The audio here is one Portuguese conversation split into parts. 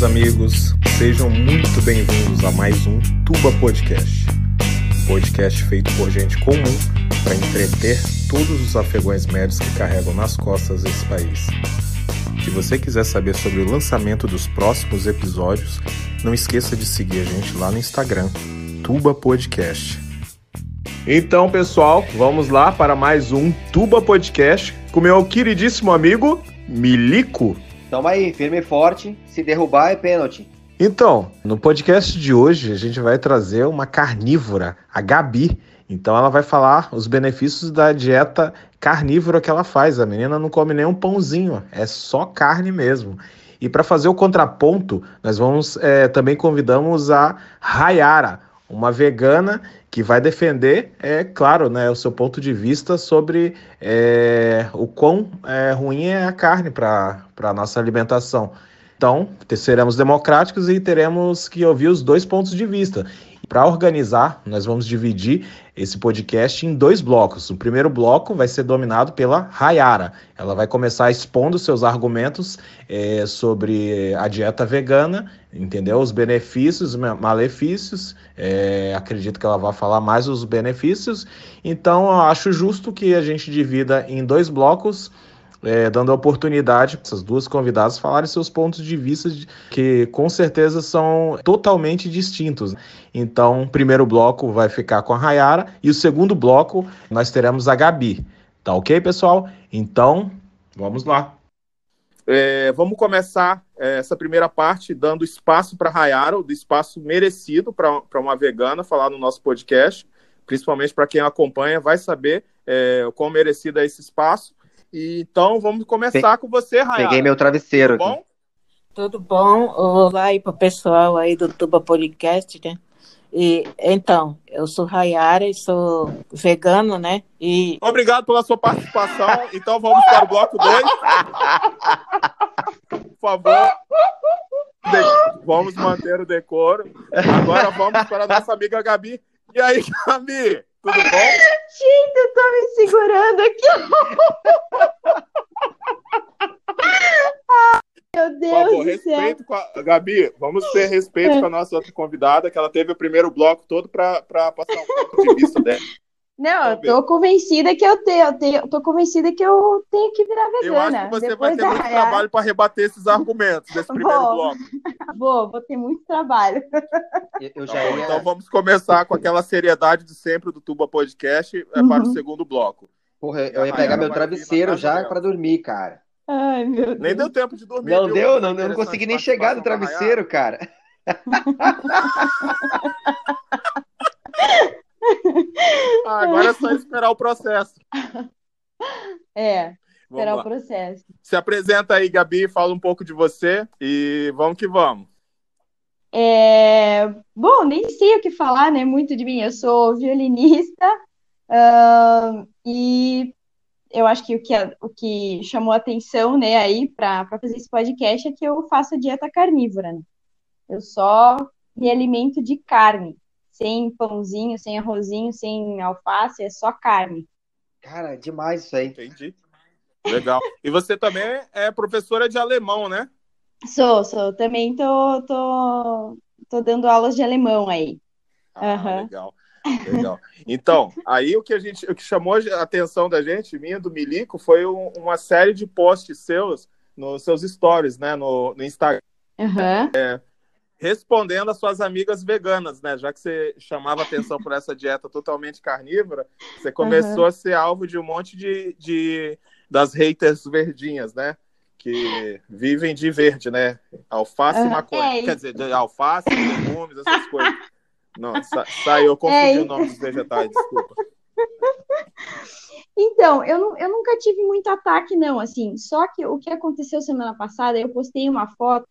Meus amigos, sejam muito bem-vindos a mais um Tuba Podcast. Podcast feito por gente comum para entreter todos os afegões médios que carregam nas costas esse país. Se você quiser saber sobre o lançamento dos próximos episódios, não esqueça de seguir a gente lá no Instagram, Tuba Podcast. Então, pessoal, vamos lá para mais um Tuba Podcast com meu queridíssimo amigo Milico. Tamo aí, firme e forte. Se derrubar é pênalti. Então, no podcast de hoje a gente vai trazer uma carnívora, a Gabi. Então ela vai falar os benefícios da dieta carnívora que ela faz. A menina não come nem um pãozinho, é só carne mesmo. E para fazer o contraponto, nós vamos é, também convidamos a Rayara, uma vegana que vai defender, é claro, né, o seu ponto de vista sobre é, o quão é, ruim é a carne para a nossa alimentação. Então, seremos democráticos e teremos que ouvir os dois pontos de vista. Para organizar, nós vamos dividir esse podcast em dois blocos. O primeiro bloco vai ser dominado pela Rayara. Ela vai começar expondo seus argumentos é, sobre a dieta vegana, entendeu? Os benefícios, malefícios. É, acredito que ela vai falar mais os benefícios. Então, eu acho justo que a gente divida em dois blocos é, dando a oportunidade para essas duas convidadas falarem seus pontos de vista, que com certeza são totalmente distintos. Então, o primeiro bloco vai ficar com a Rayara e o segundo bloco nós teremos a Gabi. Tá ok, pessoal? Então, vamos lá. É, vamos começar é, essa primeira parte dando espaço para a Rayara, o espaço merecido para uma vegana falar no nosso podcast, principalmente para quem acompanha, vai saber é, o quão merecido é esse espaço. E, então vamos começar Pe com você, Raia. Peguei meu travesseiro. Tudo bom? Tudo bom? Olá aí para o pessoal aí do Tuba Podcast, né? E, então, eu sou Rayara e sou vegano, né? E... Obrigado pela sua participação. Então vamos para o bloco 2. Por favor. De... Vamos manter o decoro. Agora vamos para a nossa amiga Gabi. E aí, Gabi? Tudo bom? Gente, eu tô me segurando aqui. Ai, meu Deus. Favor, respeito com a. Gabi, vamos ter respeito com a nossa outra convidada, que ela teve o primeiro bloco todo para passar um ponto de vista dela. Não, eu tô convencida que eu tenho, eu tenho, tô convencida que eu tenho que virar vegana. Eu acho que você vai ter muito trabalho para rebater esses argumentos desse primeiro vou. bloco. Vou, vou ter muito trabalho. Eu, eu já ia... Então vamos começar com aquela seriedade de sempre do Tuba Podcast é, para uhum. o segundo bloco. Porra, eu ia pegar meu travesseiro já para dormir, cara. Ai, meu Deus. Nem deu tempo de dormir. Não viu? deu, não, eu não consegui nem chegar no travesseiro, cara. Ah, agora é só esperar o processo. É, esperar o processo. Se apresenta aí, Gabi, fala um pouco de você e vamos que vamos. É, bom, nem sei o que falar, né? Muito de mim. Eu sou violinista uh, e eu acho que o que, o que chamou atenção, né, aí para fazer esse podcast é que eu faço dieta carnívora. Né? Eu só me alimento de carne sem pãozinho, sem arrozinho, sem alface, é só carne. Cara, demais isso aí. Entendi. Legal. E você também é professora de alemão, né? Sou, sou. Também tô, tô, tô dando aulas de alemão aí. Ah, uhum. Legal. Legal. Então, aí o que a gente, o que chamou a atenção da gente, minha do Milico, foi um, uma série de posts seus nos seus stories, né, no, no Instagram. Uhum. É, respondendo às suas amigas veganas, né? Já que você chamava atenção por essa dieta totalmente carnívora, você começou uhum. a ser alvo de um monte de, de das haters verdinhas, né? Que vivem de verde, né? Alface e maconha. É Quer dizer, de alface, legumes, essas coisas. Não, sa saiu, eu confundi é, o nome dos vegetais, desculpa. Então, eu, não, eu nunca tive muito ataque, não, assim. Só que o que aconteceu semana passada, eu postei uma foto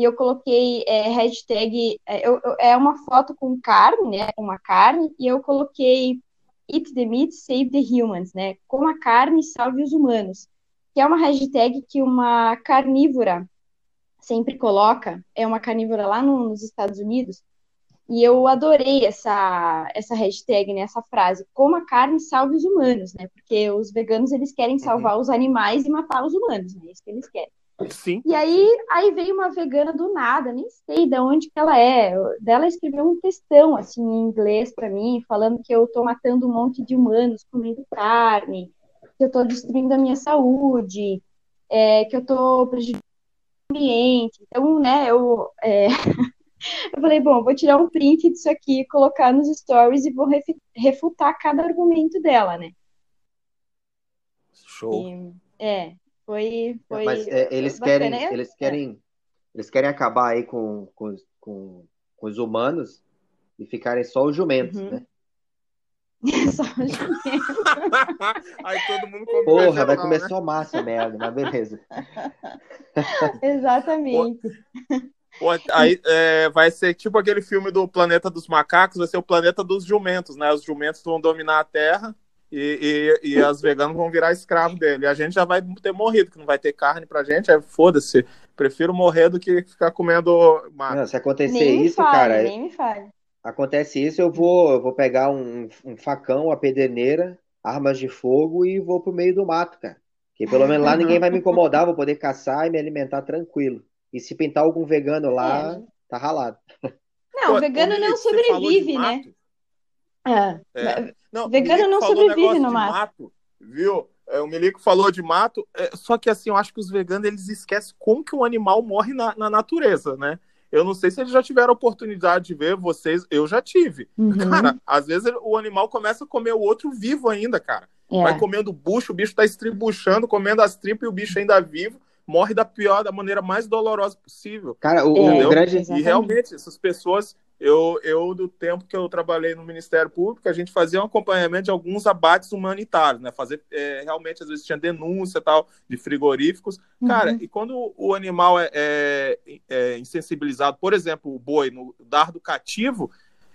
e eu coloquei é, hashtag, é, eu, é uma foto com carne, né, uma carne, e eu coloquei Eat the Meat, Save the Humans, né, com a carne, salve os humanos, que é uma hashtag que uma carnívora sempre coloca, é uma carnívora lá no, nos Estados Unidos, e eu adorei essa, essa hashtag, né, essa frase, coma carne, salve os humanos, né, porque os veganos, eles querem uhum. salvar uhum. os animais e matar os humanos, né, é isso que eles querem. Sim. E aí, aí veio uma vegana do nada, nem sei de onde que ela é. Dela escreveu um textão assim em inglês para mim, falando que eu tô matando um monte de humanos comendo carne, que eu tô destruindo a minha saúde, é, que eu tô prejudicando o ambiente. Então, né, eu é... eu falei, bom, vou tirar um print disso aqui, colocar nos stories e vou refutar cada argumento dela, né? Show. E, é, foi, foi Mas é, eles bacana, querem, é? eles querem, eles querem acabar aí com, com, com, com os humanos e ficarem só os jumentos, Uhum. né? Só os jumentos. Aí todo mundo come Porra, vai comer né? só massa, merda, mas beleza. Exatamente. Pô, Aí é, vai ser tipo aquele filme do Planeta dos Macacos, vai ser o planeta dos jumentos, né? Os jumentos vão dominar a Terra e, e, e as veganas vão virar escravo dele. E a gente já vai ter morrido, que não vai ter carne pra gente. Aí foda-se. Prefiro morrer do que ficar comendo mato. Não, se acontecer Nem isso, fale, cara, nem me fale. acontece isso, eu vou, eu vou pegar um, um facão, uma pederneira, armas de fogo e vou pro meio do mato, cara. Que pelo menos lá ninguém vai me incomodar, vou poder caçar e me alimentar tranquilo. E se pintar algum vegano lá, É. tá ralado. Não, Pô, vegano não sobrevive, né? mato? Ah, É. Não, Vegano não sobrevive no de mato. Viu? É, o Milico falou de mato, é, só que assim, eu acho que os veganos eles esquecem como que um animal morre na, na natureza, né? Eu não sei se eles já tiveram a oportunidade de ver vocês, eu já tive. uhum, Cara, às vezes o animal começa a comer o outro vivo ainda, cara. é. Vai comendo o bucho, o bicho tá estribuchando, comendo as tripas e o bicho ainda vivo, morre da pior, da maneira mais dolorosa possível. Cara, o, É, o grande. E realmente, essas pessoas, eu, eu, do tempo que eu trabalhei no Ministério Público, a gente fazia um acompanhamento de alguns abates humanitários, né? Fazer, é, realmente, às vezes tinha denúncia tal, de frigoríficos. Cara, Uhum. e quando o animal é, é, é insensibilizado, por exemplo, o boi no dardo cativo,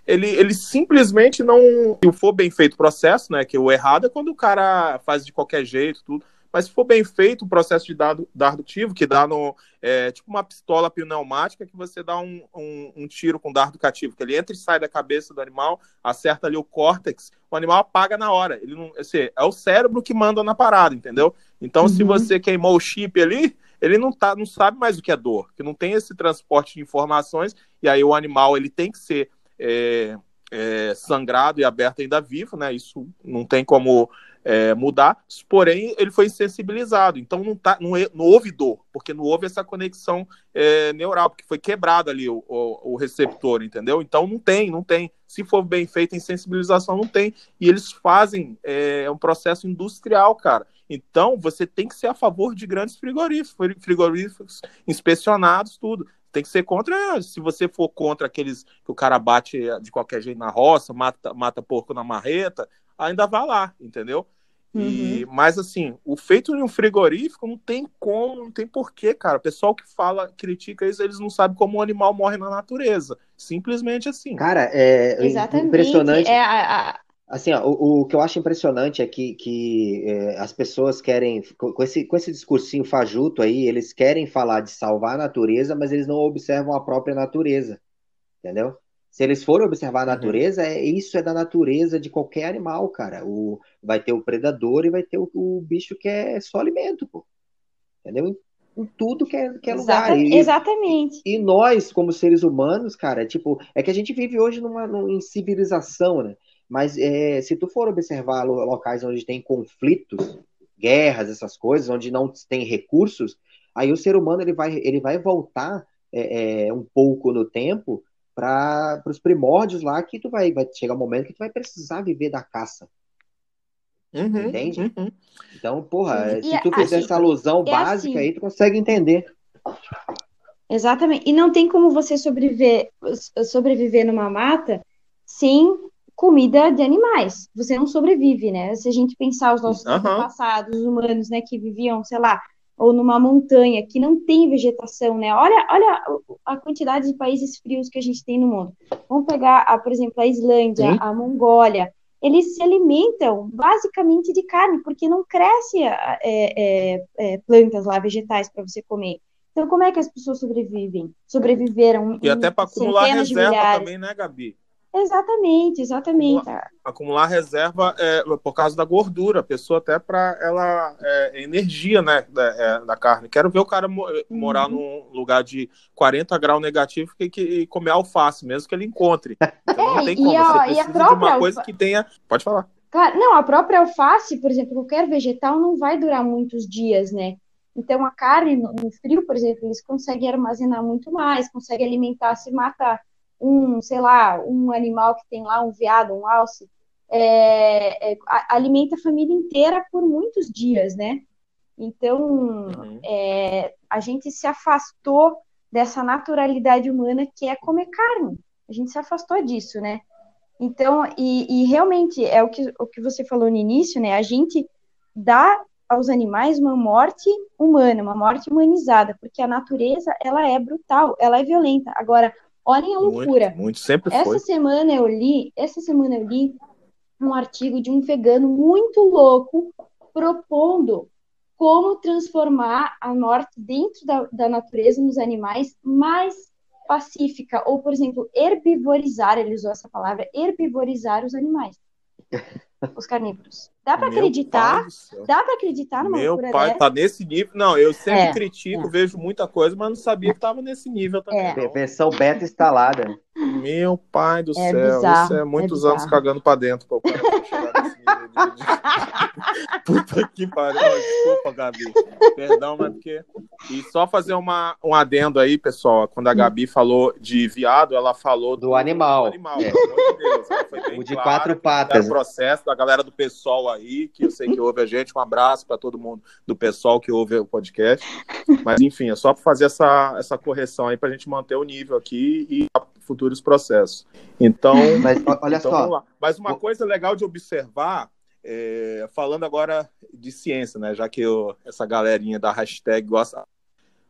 ele, ele simplesmente não. Se for bem feito o processo, né? Que o errado é quando o cara faz de qualquer jeito, tudo. Mas se for bem feito o processo de dardo, dardo cativo, que dá no. É, tipo uma pistola pneumática que você dá um, um, um tiro com dardo cativo, que ele entra e sai da cabeça do animal, acerta ali o córtex, o animal apaga na hora. Ele não, assim, é o cérebro que manda na parada, entendeu? Então, se Uhum. você queimou o chip ali, ele não, tá, não sabe mais o que é dor, que não tem esse transporte de informações, e aí o animal ele tem que ser é, é, sangrado e aberto ainda vivo, né? Isso não tem como é, mudar, porém ele foi insensibilizado, então não, tá, não, é- não houve dor, porque não houve essa conexão é, neural, porque foi quebrado ali o, o, o receptor, entendeu? Então não tem, não tem. Se for bem feita a insensibilização, não tem. E eles fazem é, um processo industrial, cara. Então você tem que ser a favor de grandes frigoríficos, frigoríficos inspecionados, tudo. Tem que ser contra, se você for contra aqueles que o cara bate de qualquer jeito na roça, mata, mata porco na marreta, ainda vai lá, entendeu? E, mas assim, o feito em um frigorífico não tem como, não tem porquê, cara. O pessoal que fala, critica isso, eles não sabem como o animal morre na natureza. Simplesmente assim. Cara, é Exatamente. impressionante. É a, a- Assim, ó, o, o que eu acho impressionante é que, que é, as pessoas querem, com com esse, com esse discursinho fajuto aí, eles querem falar de salvar a natureza, mas eles não observam a própria natureza, entendeu? Se eles forem observar a Uhum. natureza, é, isso é da natureza de qualquer animal, cara. O, vai ter o predador e vai ter o, o bicho que é só alimento, pô. Entendeu? Em, em tudo que é, que é lugar. exata- E- exatamente. e nós, como seres humanos, cara, tipo, é que a gente vive hoje numa, numa em civilização, né? Mas é, se tu for observar lo- locais onde tem conflitos, guerras, essas coisas, onde não tem recursos, aí o ser humano ele vai, ele vai voltar é, é, um pouco no tempo para os primórdios lá que tu vai, vai chegar um momento que tu vai precisar viver da caça. Uhum, Entende? uhum. Então, porra, se tu fizer assim, essa alusão é básica assim. aí, tu consegue entender. Exatamente. E não tem como você sobreviver, sobreviver numa mata sem comida de animais. Você não sobrevive, né? Se a gente pensar os nossos Aham. antepassados, os humanos, né, que viviam, sei lá, ou numa montanha que não tem vegetação, né? Olha, olha a quantidade de países frios que a gente tem no mundo. Vamos pegar, a, por exemplo, a Islândia, Sim. a Mongólia. Eles se alimentam basicamente de carne, porque não cresce é, é, é, plantas lá, vegetais para você comer. Então, como é que as pessoas sobrevivem? Sobreviveram E em até para acumular reserva também, né, Gabi? Exatamente, exatamente. Acumular, acumular reserva é, por causa da gordura, a pessoa até para ela é, energia, né, da, é, da, carne. Quero ver o cara morar uhum. num lugar de 40 graus negativo e, e comer alface, mesmo que ele encontre. Então, não tem como. A, você precisa de uma coisa que tenha. Pode falar. Claro, não, a própria alface, por exemplo, qualquer vegetal não vai durar muitos dias, né? Então, a carne no, no frio, por exemplo, eles conseguem armazenar muito mais, conseguem alimentar, se mata um, sei lá, um animal que tem lá, um veado, um alce, é, é, alimenta a família inteira por muitos dias, né? Então, uhum. é, a gente se afastou dessa naturalidade humana que é comer carne. A gente se afastou disso, né? Então, e, e realmente é o que, o que você falou no início, né? A gente dá aos animais uma morte humana, uma morte humanizada, porque a natureza, ela é brutal, ela é violenta. Agora, olhem a loucura. Muito, muito sempre essa foi. semana eu li, essa semana eu li um artigo de um vegano muito louco propondo como transformar a morte dentro da, da natureza nos animais mais pacífica, ou, por exemplo, herbivorizar, ele usou essa palavra, herbivorizar os animais. os carnívoros. Dá para acreditar? Dá para acreditar numa Meu pai dessa? tá nesse nível. Não, eu sempre é, critico, é. vejo muita coisa, mas não sabia que tava nesse nível também. É. Versão beta instalada. Meu pai do é céu, bizarro, isso é muitos é anos cagando para dentro para o cara chegar nesse nível de... Puta que pariu. Desculpa, Gabi. Perdão, mas porque. E só fazer uma, um adendo aí, pessoal. Quando a hum. Gabi falou de viado, ela falou do, do animal. Do animal, é. pelo amor de Deus. o de quatro patas. O processo da galera do pessoal aí, que eu sei que ouve a gente. Um abraço para todo mundo do pessoal que ouve o podcast. Mas, enfim, é só para fazer essa, essa correção aí para a gente manter o nível aqui e futuros processos. Então, Mas, olha então, só. Mas uma coisa legal de observar é, falando agora de ciência, né? Já que eu, essa galerinha da hashtag gosta.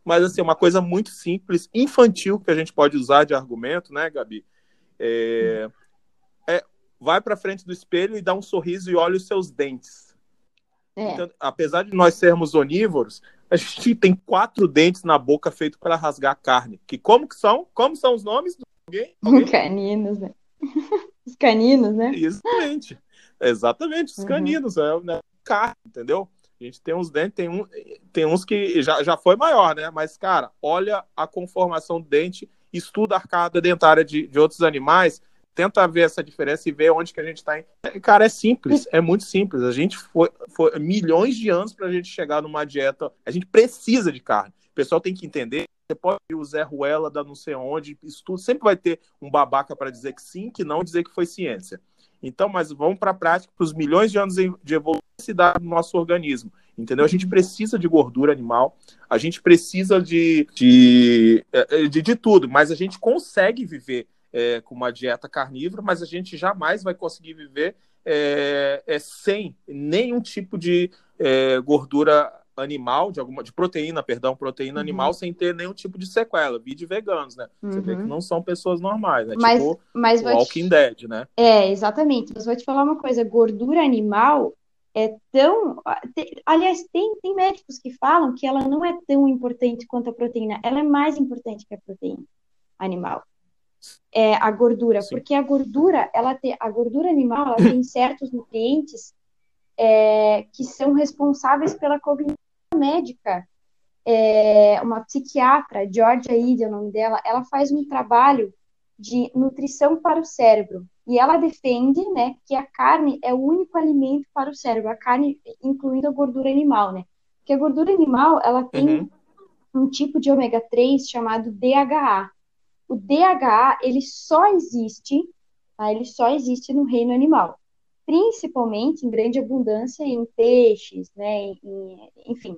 Mas, assim, uma coisa muito simples, infantil, que a gente pode usar de argumento, né, Gabi? É, é vai para frente do espelho e dá um sorriso e olha os seus dentes. É. Então, apesar de nós sermos onívoros, a gente tem quatro dentes na boca feito para rasgar carne. Que como que são? Como são os nomes? Alguém? Alguém? Caninos, né? Os caninos, né? Exatamente. Exatamente, os uhum. caninos, é né, carne, entendeu? A gente tem uns dentes, tem, um, tem uns que já, já foi maior, né? Mas, cara, olha a conformação do dente, estuda a arcada dentária de, de outros animais, tenta ver essa diferença e ver onde que a gente está. Cara, é simples, é muito simples. A gente foi, foi milhões de anos para a gente chegar numa dieta. A gente precisa de carne. O pessoal tem que entender. Você pode ir o Zé Ruela da não sei onde, isso tudo sempre vai ter um babaca para dizer que sim, que não, dizer que foi ciência. Então, mas vamos para a prática, para os milhões de anos de evolução no nosso organismo. Entendeu? A gente precisa de gordura animal, a gente precisa de, de, é, de, de tudo, mas a gente consegue viver é, com uma dieta carnívora, mas a gente jamais vai conseguir viver é, é sem nenhum tipo de é, gordura animal, de alguma de proteína, perdão, proteína uhum. animal sem ter nenhum tipo de sequela. Vi de veganos, né? Uhum. Você vê que uhum. não são pessoas normais, né? Mas, tipo mas Walking te... Dead, né? É, exatamente. Mas vou te falar uma coisa, gordura animal é tão. Aliás, tem, tem médicos que falam que ela não é tão importante quanto a proteína. Ela é mais importante que a proteína animal. É a gordura, Sim. porque a gordura, ela tem, a gordura animal, ela tem certos nutrientes é, que são responsáveis pela cognição médica, é, uma psiquiatra, Georgia Ide é o nome dela, ela faz um trabalho de nutrição para o cérebro. E ela defende, né, que a carne é o único alimento para o cérebro, a carne incluindo a gordura animal, né? Porque a gordura animal, ela tem uhum. um tipo de ômega 3 chamado DHA. O DHA, ele só existe, tá? Ele só existe no reino animal principalmente em grande abundância em peixes, né, em, enfim,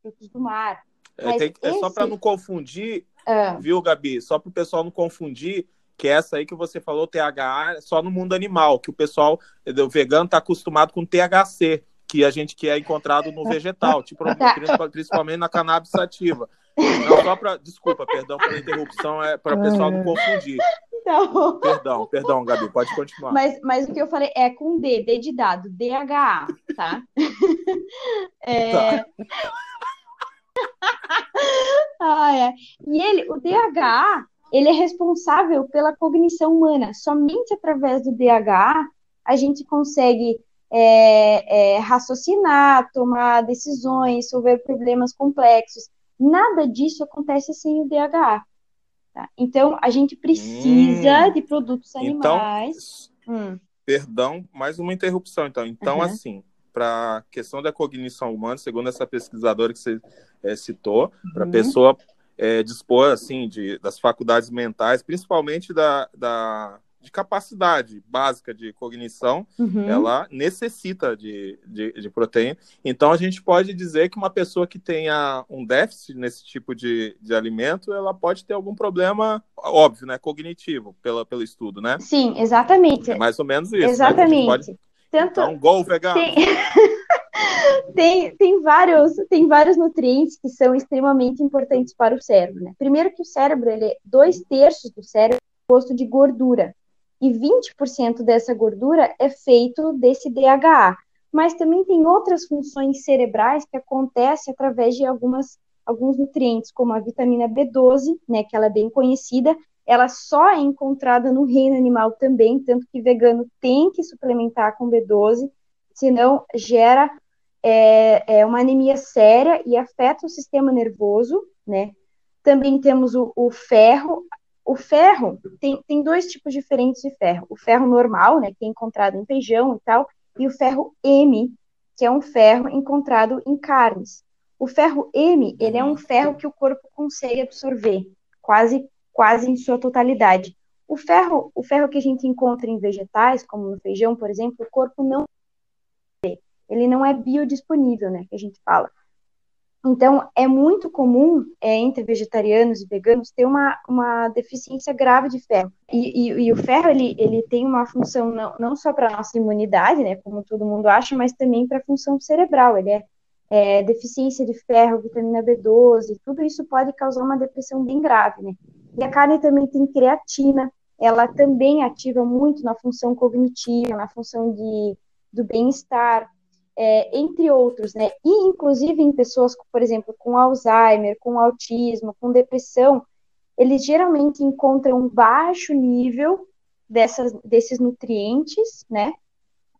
frutos do mar. É, tem, é esse... só para não confundir, ah. viu, Gabi? Só para o pessoal não confundir, que essa aí que você falou, THA, é só no mundo animal, que o pessoal o vegano está acostumado com THC, que a gente que é encontrado no vegetal, tipo, tá. principalmente na cannabis sativa. Não, só para. Desculpa, perdão pela interrupção, é para o pessoal não confundir. Então... Perdão, perdão, Gabi, pode continuar. Mas, mas o que eu falei é com D, D de dado, DHA, tá? é... tá. ah, é. E ele, o DHA, ele é responsável pela cognição humana. Somente através do DHA a gente consegue é, é, raciocinar, tomar decisões, resolver problemas complexos. Nada disso acontece sem o DHA. Tá? Então, a gente precisa hum, de produtos então, animais. Então, hum. Perdão, mais uma interrupção, então. Então, uhum. assim, para a questão da cognição humana, segundo essa pesquisadora que você é, citou, uhum. para a pessoa é, dispor, assim, de, das faculdades mentais, principalmente da, da de capacidade básica de cognição, uhum. ela necessita de, de, de, proteína. Então, a gente pode dizer que uma pessoa que tenha um déficit nesse tipo de, de alimento, ela pode ter algum problema, óbvio, né, cognitivo, pela, pelo estudo, né? Sim, exatamente. É mais ou menos isso. Exatamente. Né? Pode... Tanto... Então, gol vegano. Tem... tem, tem, vários, tem vários nutrientes que são extremamente importantes para o cérebro. Né? Primeiro que o cérebro, ele, é dois terços do cérebro é composto de gordura e 20% dessa gordura é feito desse DHA. Mas também tem outras funções cerebrais que acontecem através de algumas, alguns nutrientes, como a vitamina B12, né, que ela é bem conhecida, ela só é encontrada no reino animal também, tanto que vegano tem que suplementar com B12, senão gera é, é uma anemia séria e afeta o sistema nervoso, né? Também temos o, o ferro, o ferro tem, tem dois tipos diferentes de ferro. O ferro normal, né, que é encontrado em feijão e tal, e o ferro M, que é um ferro encontrado em carnes. O ferro M, ele é um ferro que o corpo consegue absorver, quase quase em sua totalidade. O ferro, o ferro que a gente encontra em vegetais, como no feijão, por exemplo, o corpo não ele não é biodisponível, né, que a gente fala. Então, é muito comum é, entre vegetarianos e veganos ter uma, uma deficiência grave de ferro. E, e, e o ferro, ele, ele tem uma função não, não só para a nossa imunidade, né, como todo mundo acha, mas também para a função cerebral. Ele é, é, deficiência de ferro, vitamina B12, tudo isso pode causar uma depressão bem grave, né. E a carne também tem creatina, ela também ativa muito na função cognitiva, na função de, do bem-estar, é, entre outros, né? E inclusive em pessoas, por exemplo, com Alzheimer, com autismo, com depressão, eles geralmente encontram um baixo nível dessas, desses nutrientes, né?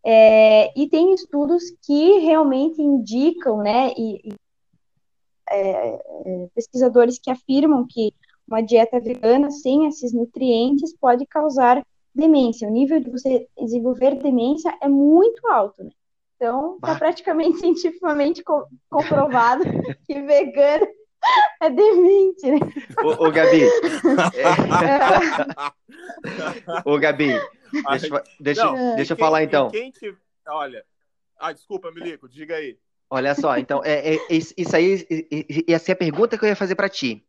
É, e tem estudos que realmente indicam, né? E, e é, é pesquisadores que afirmam que uma dieta vegana sem esses nutrientes pode causar demência. O nível de você desenvolver demência é muito alto, né? Então, está praticamente cientificamente co comprovado que vegano é demente, né? Ô, ô Gabi. É... ô, Gabi, deixa, deixa, Não, deixa eu quem, falar então. Quem te... Olha. Ah, desculpa, Milico, diga aí. Olha só, então, é, é, isso aí ia ser a pergunta que eu ia fazer para ti.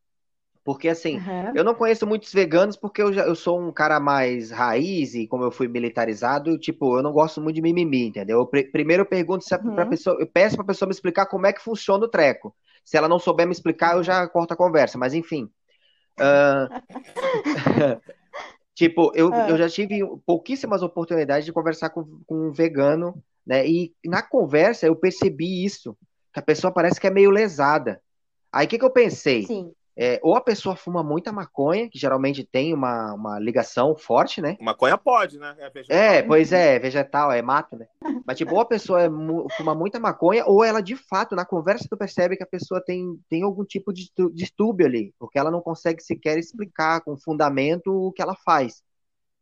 Porque, assim, uhum. eu não conheço muitos veganos porque eu, já, eu sou um cara mais raiz e como eu fui militarizado, tipo, eu não gosto muito de mimimi, entendeu? Eu, primeiro eu pergunto se uhum. pra pessoa, eu peço pra pessoa me explicar como é que funciona o treco. Se ela não souber me explicar, eu já corto a conversa, mas enfim. Uh... tipo, eu, uhum. eu já tive pouquíssimas oportunidades de conversar com, com um vegano, né? E na conversa eu percebi isso, que a pessoa parece que é meio lesada. Aí o que, que eu pensei? Sim. É, ou a pessoa fuma muita maconha, que geralmente tem uma, uma ligação forte, né? Maconha pode, né? É, é pois é, é vegetal, é mato, né? Mas, tipo, ou a pessoa é, fuma muita maconha, ou ela, de fato, na conversa tu percebe que a pessoa tem, tem algum tipo de distúrbio ali, porque ela não consegue sequer explicar com fundamento o que ela faz.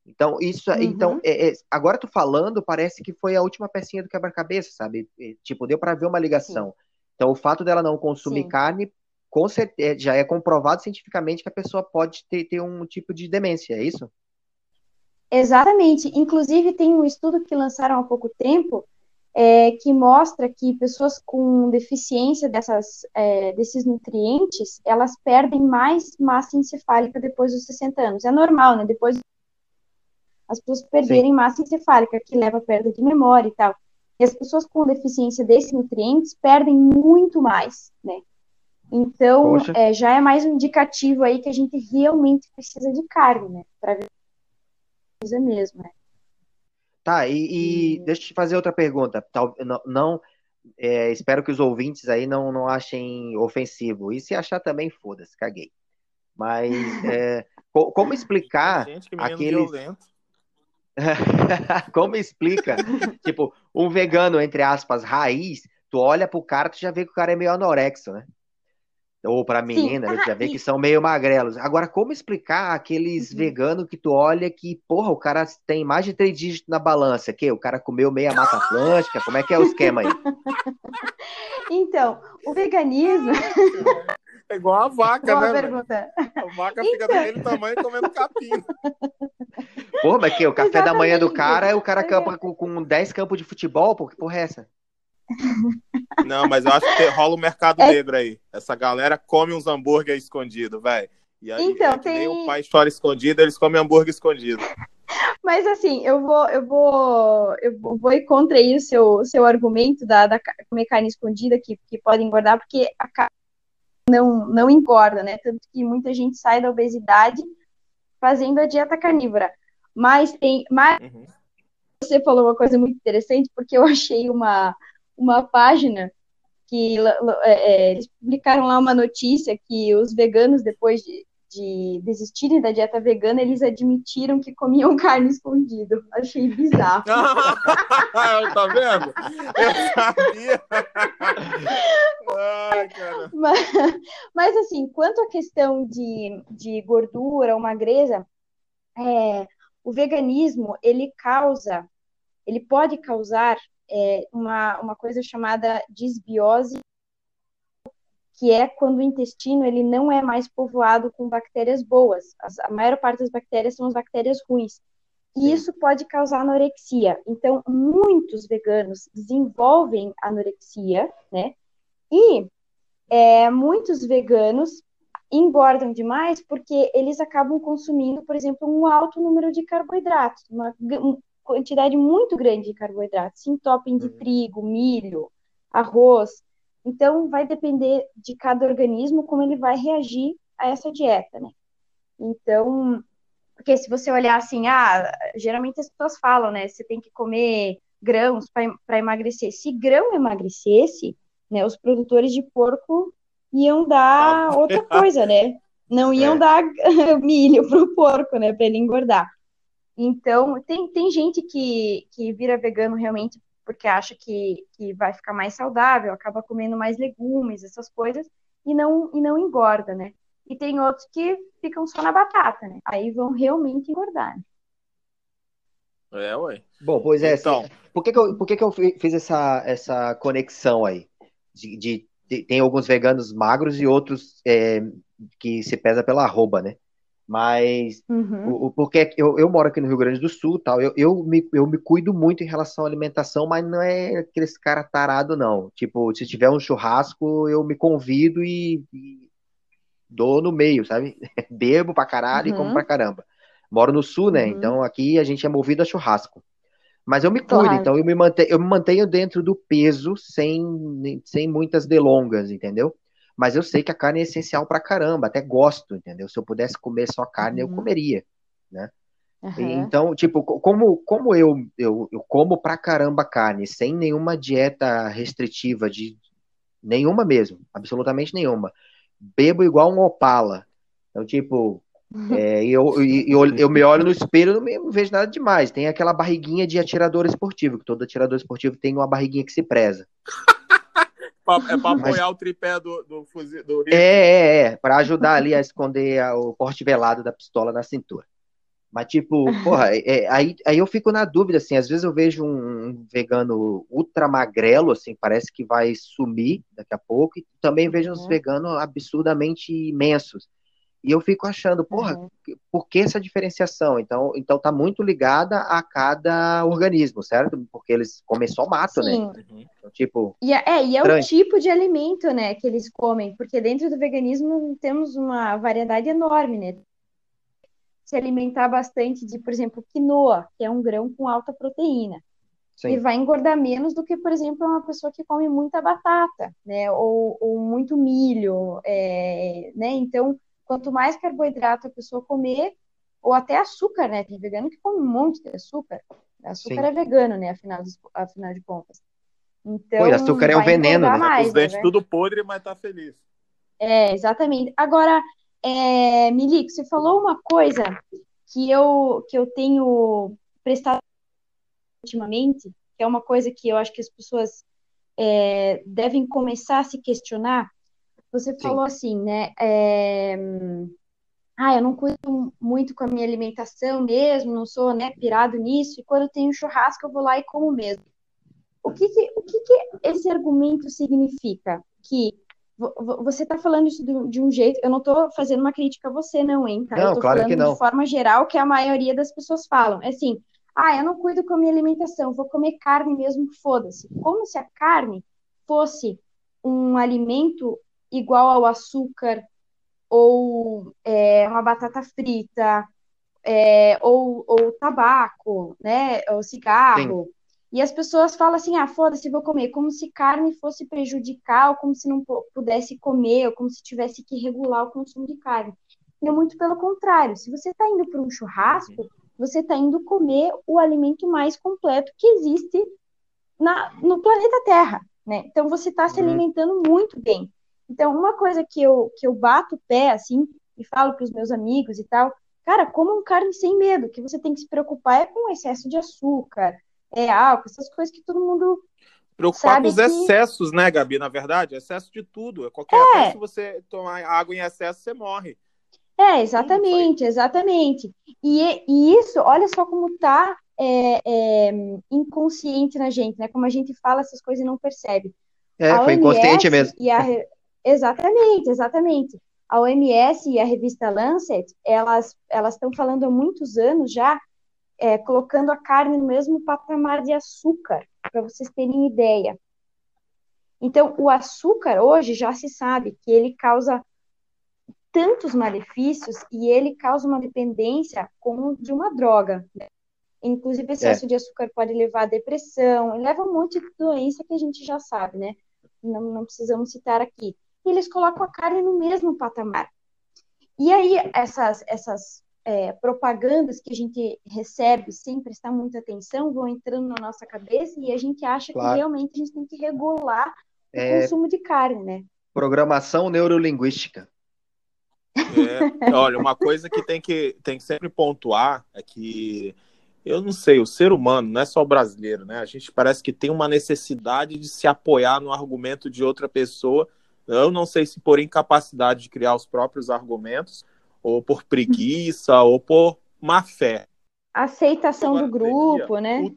Então, isso, uhum. então, é, é, agora tu falando, parece que foi a última pecinha do quebra-cabeça, sabe? Tipo, deu para ver uma ligação. Sim. Então, o fato dela não consumir Sim. carne com certeza, é, já é comprovado cientificamente que a pessoa pode ter, ter um tipo de demência, é isso? Exatamente. Inclusive, tem um estudo que lançaram há pouco tempo é, que mostra que pessoas com deficiência dessas, é, desses nutrientes, elas perdem mais massa encefálica depois dos 60 anos. É normal, né? Depois as pessoas perderem Sim. massa encefálica, que leva a perda de memória e tal. E as pessoas com deficiência desses nutrientes perdem muito mais, né? Então, é, já é mais um indicativo aí que a gente realmente precisa de carne, né? Para ver coisa mesmo, né? Tá, e, e, deixa eu te fazer outra pergunta. Tal, não, não é, espero que os ouvintes aí não, não achem ofensivo. E se achar também, foda-se, caguei. Mas é, como explicar Gente, aqueles... como explica, tipo, um vegano, entre aspas, raiz, tu olha pro cara, tu já vê que o cara é meio anorexo, né? Ou pra menina, Sim. já vê que são meio magrelos. Agora, como explicar aqueles uhum. veganos que tu olha que, porra, o cara tem mais de três dígitos na balança? Que o cara comeu meia Mata Atlântica? Como é que é o esquema aí? Então, o veganismo. É igual a vaca, Boa né? Pergunta. A vaca então... fica daquele tamanho comendo capim. Porra, mas que o café Exatamente. da manhã do cara é o cara campa com, com 10 campos de futebol, pô, que porra é essa? Não, mas eu acho que rola o mercado é... negro aí. Essa galera come uns hambúrguer escondido, velho. E aí, então, é tem... o pai chora escondido, eles comem hambúrguer escondido. Mas assim, eu vou, eu vou, eu vou ir contra aí o seu, seu argumento da, da comer carne escondida que, que pode engordar, porque a carne não, não engorda, né? Tanto que muita gente sai da obesidade fazendo a dieta carnívora. Mas tem. Mas uhum. você falou uma coisa muito interessante, porque eu achei uma, uma página que é, é, eles publicaram lá uma notícia que os veganos, depois de, de desistirem da dieta vegana, eles admitiram que comiam carne escondido. Achei bizarro. tá vendo? Eu sabia. Ai, cara. Mas, mas, assim, quanto à questão de, de gordura ou magreza, é, o veganismo, ele causa, ele pode causar é, uma, uma coisa chamada disbiose, que é quando o intestino ele não é mais povoado com bactérias boas. As, a maior parte das bactérias são as bactérias ruins. E isso pode causar anorexia. Então, muitos veganos desenvolvem anorexia, né? E é, muitos veganos engordam demais porque eles acabam consumindo, por exemplo, um alto número de carboidratos, uma, quantidade muito grande de carboidratos, se entopem de uhum. trigo, milho, arroz. Então, vai depender de cada organismo como ele vai reagir a essa dieta, né? Então, porque se você olhar assim, ah, geralmente as pessoas falam, né? Você tem que comer grãos para emagrecer. Se grão emagrecesse, né, os produtores de porco iam dar ah. outra coisa, né? Não iam é. dar milho para o porco, né, para ele engordar. Então, tem, tem gente que, que vira vegano realmente porque acha que, que vai ficar mais saudável, acaba comendo mais legumes, essas coisas, e não, e não engorda, né? E tem outros que ficam só na batata, né? Aí vão realmente engordar. Né? É, ué. Bom, pois é. Então... Assim, por que, que, eu, por que, que eu fiz essa, essa conexão aí? De, de, de tem alguns veganos magros e outros é, que se pesa pela arroba, né? Mas uhum. o, o, porque eu, eu moro aqui no Rio Grande do Sul, tal, eu, eu, me, eu me cuido muito em relação à alimentação, mas não é aqueles cara tarado, não. Tipo, se tiver um churrasco, eu me convido e, e dou no meio, sabe? Bebo pra caralho uhum. e como pra caramba. Moro no sul, né? Uhum. Então aqui a gente é movido a churrasco. Mas eu me cuido, claro. então eu me, mantenho, eu me mantenho dentro do peso sem, sem muitas delongas, entendeu? Mas eu sei que a carne é essencial pra caramba, até gosto, entendeu? Se eu pudesse comer só carne, uhum. eu comeria, né? Uhum. Então, tipo, como, como eu, eu, eu como pra caramba carne, sem nenhuma dieta restritiva, de nenhuma mesmo, absolutamente nenhuma. Bebo igual um opala. Então, tipo, é, eu, eu, eu, me olho no espelho e não vejo nada demais. Tem aquela barriguinha de atirador esportivo, que todo atirador esportivo tem uma barriguinha que se preza. É para apoiar Mas... o tripé do, do fuzil do É, é, é. Para ajudar ali a esconder a, o porte velado da pistola na cintura. Mas, tipo, porra, é, é, aí, aí eu fico na dúvida, assim, às vezes eu vejo um vegano ultra magrelo, assim, parece que vai sumir daqui a pouco, e também vejo uns uhum. veganos absurdamente imensos. E eu fico achando, porra, uhum. por que essa diferenciação? Então, então tá muito ligada a cada organismo, certo? Porque eles comem só mato, né? Sim. né? Então, tipo. E é, é e é o tipo de alimento, né, que eles comem, porque dentro do veganismo temos uma variedade enorme, né? Se alimentar bastante de, por exemplo, quinoa, que é um grão com alta proteína. Sim. E vai engordar menos do que, por exemplo, uma pessoa que come muita batata, né? Ou, ou muito milho, é, né? Então, quanto mais carboidrato a pessoa comer, ou até açúcar, né? Tem vegano que come um monte de açúcar. Açúcar Sim. é vegano, né? Afinal, afinal de contas. Então, Pô, açúcar é o veneno, né? Mais, Os dentes né? tudo podre, mas tá feliz. É, exatamente. Agora, é, Milico, você falou uma coisa que eu, que eu tenho prestado ultimamente, que é uma coisa que eu acho que as pessoas é, devem começar a se questionar. Você Sim. falou assim, né? É, ah, eu não cuido muito com a minha alimentação mesmo, não sou né, pirado nisso, e quando tenho churrasco eu vou lá e como mesmo. O que, que o que, que esse argumento significa? Que você está falando isso de um jeito. Eu não estou fazendo uma crítica a você, não, hein? Tá? Não, eu tô claro falando que não. de forma geral que a maioria das pessoas falam. É assim, ah, eu não cuido com a minha alimentação, vou comer carne mesmo, foda-se. Como se a carne fosse um alimento igual ao açúcar, ou é, uma batata frita, é, ou, ou tabaco, né? Ou cigarro. Sim. E as pessoas falam assim: ah, foda-se, vou comer, como se carne fosse prejudicar, ou como se não pudesse comer, ou como se tivesse que regular o consumo de carne. E é muito pelo contrário. Se você está indo para um churrasco, você está indo comer o alimento mais completo que existe na, no planeta Terra. Né? Então você está se uhum. alimentando muito bem. Então, uma coisa que eu, que eu bato o pé, assim, e falo para os meus amigos e tal, cara, comam carne sem medo, que você tem que se preocupar é com o excesso de açúcar, é álcool, essas coisas que todo mundo Preocupar com os que... excessos, né, Gabi? Na verdade, excesso de tudo. Qualquer é. se você tomar água em excesso, você morre. É, exatamente, exatamente. E, e, isso, olha só como tá é, é, inconsciente na gente, né? Como a gente fala essas coisas e não percebe. É, a foi OMS inconsciente mesmo. E a, exatamente, exatamente. A OMS e a revista Lancet, elas elas estão falando há muitos anos já é, colocando a carne no mesmo patamar de açúcar, para vocês terem ideia. Então, o açúcar hoje já se sabe que ele causa tantos malefícios e ele causa uma dependência como de uma droga. Né? Inclusive, excesso é. de açúcar pode levar à depressão, leva um monte de doença que a gente já sabe, né? Não, não precisamos citar aqui. E eles colocam a carne no mesmo patamar. E aí, essas, essas é, propagandas que a gente recebe sem prestar muita atenção vão entrando na nossa cabeça e a gente acha claro. que realmente a gente tem que regular o é... consumo de carne, né? Programação neurolinguística. É, olha, uma coisa que tem, que tem que sempre pontuar é que eu não sei, o ser humano, não é só o brasileiro, né? A gente parece que tem uma necessidade de se apoiar no argumento de outra pessoa. Eu não sei se por incapacidade de criar os próprios argumentos, ou por preguiça, ou por má fé. Aceitação do grupo, né?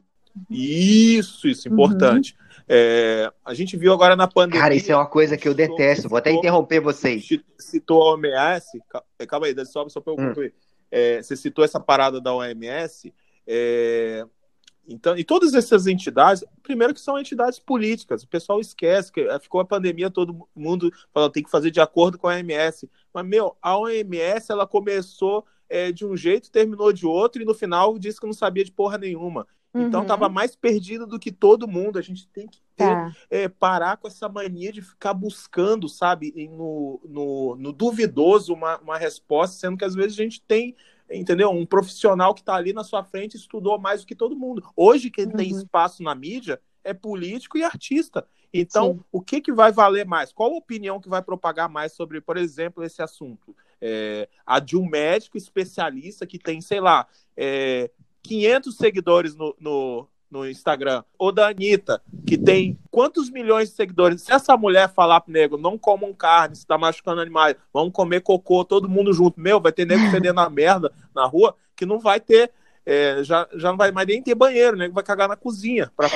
Isso, isso, importante. Uhum. É, a gente viu agora na pandemia. Cara, isso é uma coisa que eu detesto. Vou até interromper vocês. Citou a OMS. Calma aí, só, só para eu hum. concluir. Hum. É, você citou essa parada da OMS. É, então, e todas essas entidades, primeiro que são entidades políticas, o pessoal esquece que ficou a pandemia, todo mundo falando tem que fazer de acordo com a OMS. Mas, meu, a OMS ela começou é, de um jeito, terminou de outro, e no final disse que não sabia de porra nenhuma. Então estava uhum. mais perdido do que todo mundo. A gente tem que ter, tá. é, parar com essa mania de ficar buscando, sabe, no, no, no duvidoso uma, uma resposta, sendo que às vezes a gente tem entendeu? Um profissional que está ali na sua frente estudou mais do que todo mundo. Hoje, quem uhum. tem espaço na mídia é político e artista. Então, Sim. o que, que vai valer mais? Qual a opinião que vai propagar mais sobre, por exemplo, esse assunto? É, a de um médico especialista que tem, sei lá, é, 500 seguidores no, no, no Instagram, ou da Anitta, que tem quantos milhões de seguidores? Se essa mulher falar pro nego, não comam carne, se tá machucando animais, vamos comer cocô, todo mundo junto, meu, vai ter nego fedendo na merda na rua, que não vai ter, é, já, já não vai mais nem ter banheiro, nego vai cagar na cozinha. Pra,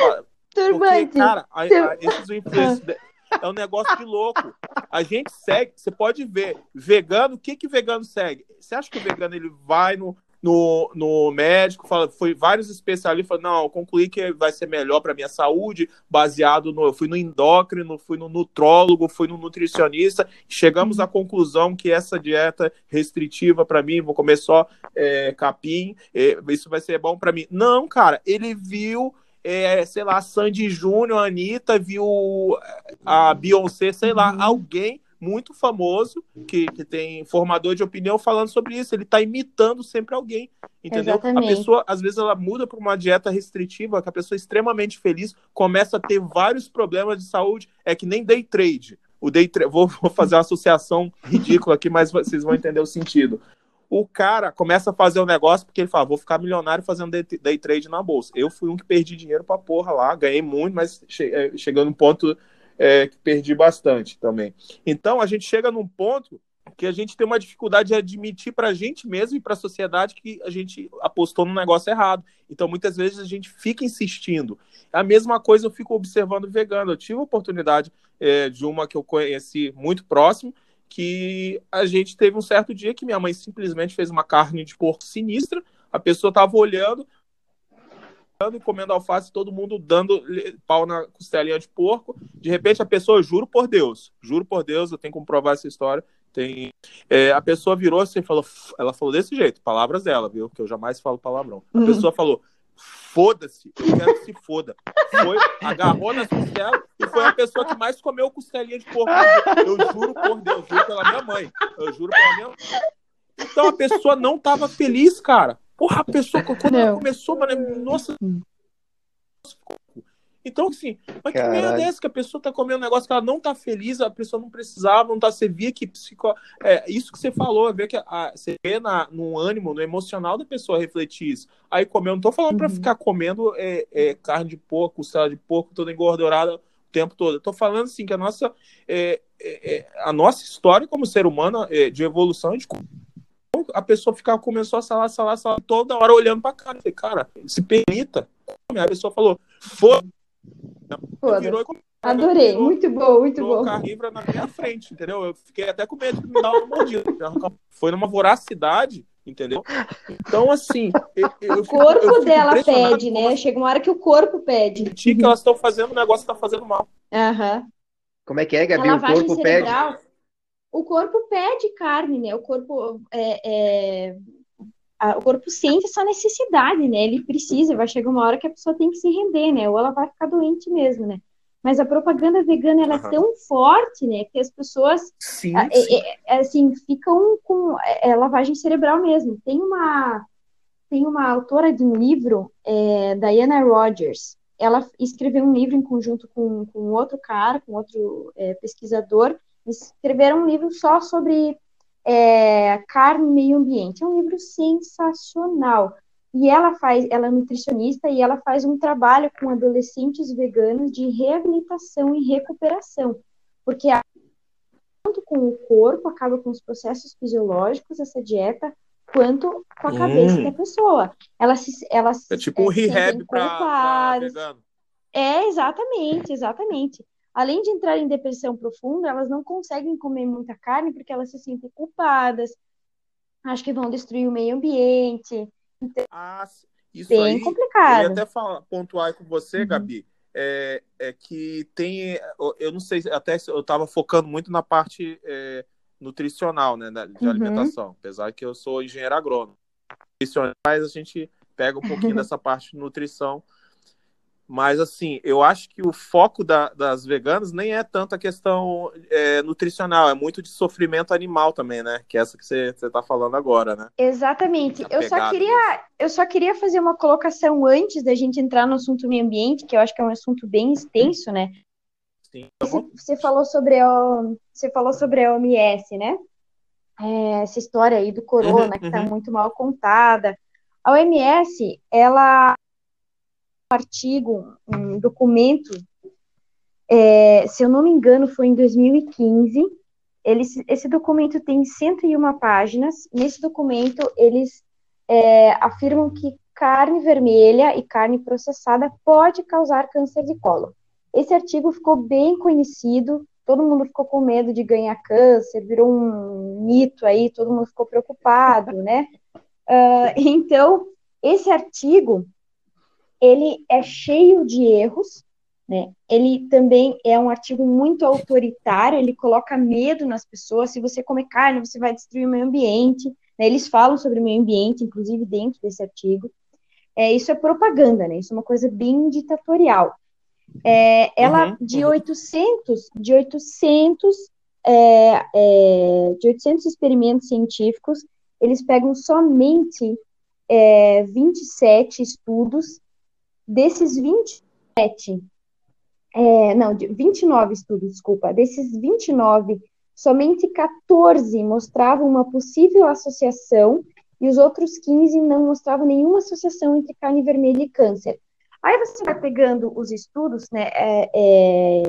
porque, cara, a, a, esses influencers é um negócio de louco. A gente segue, você pode ver, vegano, o que que vegano segue? Você acha que o vegano ele vai no, no, no médico, fala, foi vários especialistas, não, eu concluí que vai ser melhor para minha saúde, baseado no, eu fui no endócrino, fui no nutrólogo, fui no nutricionista, chegamos à conclusão que essa dieta restritiva para mim, vou comer só é, capim, é, isso vai ser bom para mim. Não, cara, ele viu é, sei lá, Sandy Júnior, Anitta, viu a Beyoncé, sei lá, uhum. alguém muito famoso, que, que tem formador de opinião falando sobre isso. Ele está imitando sempre alguém, entendeu? Exatamente. A pessoa, às vezes, ela muda para uma dieta restritiva, que a pessoa é extremamente feliz, começa a ter vários problemas de saúde. É que nem day trade. o day tra... vou, vou fazer uma associação ridícula aqui, mas vocês vão entender o sentido. O cara começa a fazer o um negócio porque ele fala, vou ficar milionário fazendo day, day, trade na bolsa. Eu fui um que perdi dinheiro pra porra lá, ganhei muito, mas che é, chegando num ponto é, que perdi bastante também. Então a gente chega num ponto que a gente tem uma dificuldade de admitir para a gente mesmo e para a sociedade que a gente apostou no negócio errado. Então, muitas vezes a gente fica insistindo. A mesma coisa eu fico observando vegano. Eu tive a oportunidade é, de uma que eu conheci muito próximo, que a gente teve um certo dia que minha mãe simplesmente fez uma carne de porco sinistra, a pessoa estava olhando, comendo alface, todo mundo dando pau na costelinha de porco. De repente, a pessoa, juro por Deus, juro por Deus, eu tenho que comprovar essa história. Tem, é, a pessoa virou assim e falou, ela falou desse jeito, palavras dela, viu? Que eu jamais falo palavrão. A uhum. pessoa falou, foda-se, eu quero que se foda. Foi, agarrou nas costelas e foi a pessoa que mais comeu costelinha de porco. Eu juro por Deus, juro pela minha mãe. Eu juro pela minha mãe. Então a pessoa não tava feliz, cara. Porra, a pessoa, quando não. ela começou, mano, nossa. Então, assim, mas que merda é essa que a pessoa tá comendo um negócio que ela não tá feliz, a pessoa não precisava, não tá. Você via que psico... é, isso que você falou, ver que a, você vê na, no ânimo, no emocional da pessoa refletir isso. Aí comer, eu não tô falando uhum. pra ficar comendo é, é, carne de porco, costela de porco, toda engordurada o tempo todo. Eu tô falando assim que a nossa, é, é, é, a nossa história como ser humano de evolução de a pessoa ficava, começou a salar, salar, salar, toda hora olhando pra cara. Eu falei, cara, se permita. A pessoa falou, foda Virou Adorei, virou, muito bom, muito bom. carnívora na minha frente, entendeu? Eu fiquei até com medo de me dar uma mordida. Foi numa voracidade, entendeu? Então, assim. Eu, eu o corpo dela pede, né? Chega uma hora que o corpo pede. Que elas estão fazendo, o negócio está fazendo mal. Uhum. Como é que é, Gabi? O corpo cerebral, pede. O corpo pede carne, né? O corpo é, é a, o corpo sente essa necessidade, né? Ele precisa, vai chegar uma hora que a pessoa tem que se render, né? Ou ela vai ficar doente mesmo, né? Mas a propaganda vegana ela uhum. é tão forte, né? Que as pessoas sim, é, sim. É, assim ficam com é, é, lavagem cerebral mesmo. Tem uma tem uma autora de um livro, é, Diana Rogers. Ela escreveu um livro em conjunto com, com outro cara, com outro é, pesquisador. Escreveram um livro só sobre é, Carne e Meio Ambiente. É um livro sensacional. E ela faz, ela é nutricionista e ela faz um trabalho com adolescentes veganos de reabilitação e recuperação, porque tanto com o corpo acaba com os processos fisiológicos essa dieta, quanto com a hum. cabeça da pessoa. Ela se, ela é tipo um rehab para vegano. É exatamente, exatamente além de entrar em depressão profunda, elas não conseguem comer muita carne porque elas se sentem culpadas, acho que vão destruir o meio ambiente. Então, ah, isso bem aí, complicado. Eu ia até falar, pontuar com você, uhum. Gabi, é, é, que tem, eu não sei, até eu estava focando muito na parte é, nutricional, né, de uhum. alimentação, apesar que eu sou engenheiro agrônomo. Nutricionais, a gente pega um pouquinho dessa parte de nutrição, mas, assim, eu acho que o foco da, das veganas nem é tanto a questão é, nutricional, é muito de sofrimento animal também, né? Que é essa que você está falando agora, né? Exatamente. eu só, queria, eu só queria fazer uma colocação antes da gente entrar no assunto meio ambiente, que eu acho que é um assunto bem extenso, né? Sim. Você, você falou sobre o, você falou sobre a OMS, né? É, essa história aí do corona, uhum, que está uhum. muito mal contada. A OMS, ela artigo, um documento, é, se eu não me engano, foi em 2015. Eles, esse documento tem 101 páginas. Nesse documento, eles é, afirmam que carne vermelha e carne processada pode causar câncer de colo. Esse artigo ficou bem conhecido, todo mundo ficou com medo de ganhar câncer, virou um mito aí, todo mundo ficou preocupado, né? Uh, então, esse artigo ele é cheio de erros, né? Ele também é um artigo muito autoritário, ele coloca medo nas pessoas. Se você comer carne, você vai destruir o meio ambiente. Né? Eles falam sobre o meio ambiente, inclusive dentro desse artigo. É, isso é propaganda, né? Isso é uma coisa bem ditatorial. É, ela uhum, de 800, de 800, é, é, de 800 experimentos científicos, eles pegam somente 27 é, estudos Desses 27, É, não, de 29 estudos, desculpa. Desses 29, somente 14 mostravam uma possível associação e os outros 15 não mostravam nenhuma associação entre carne vermelha e câncer. Aí você vai pegando os estudos, né, é, é,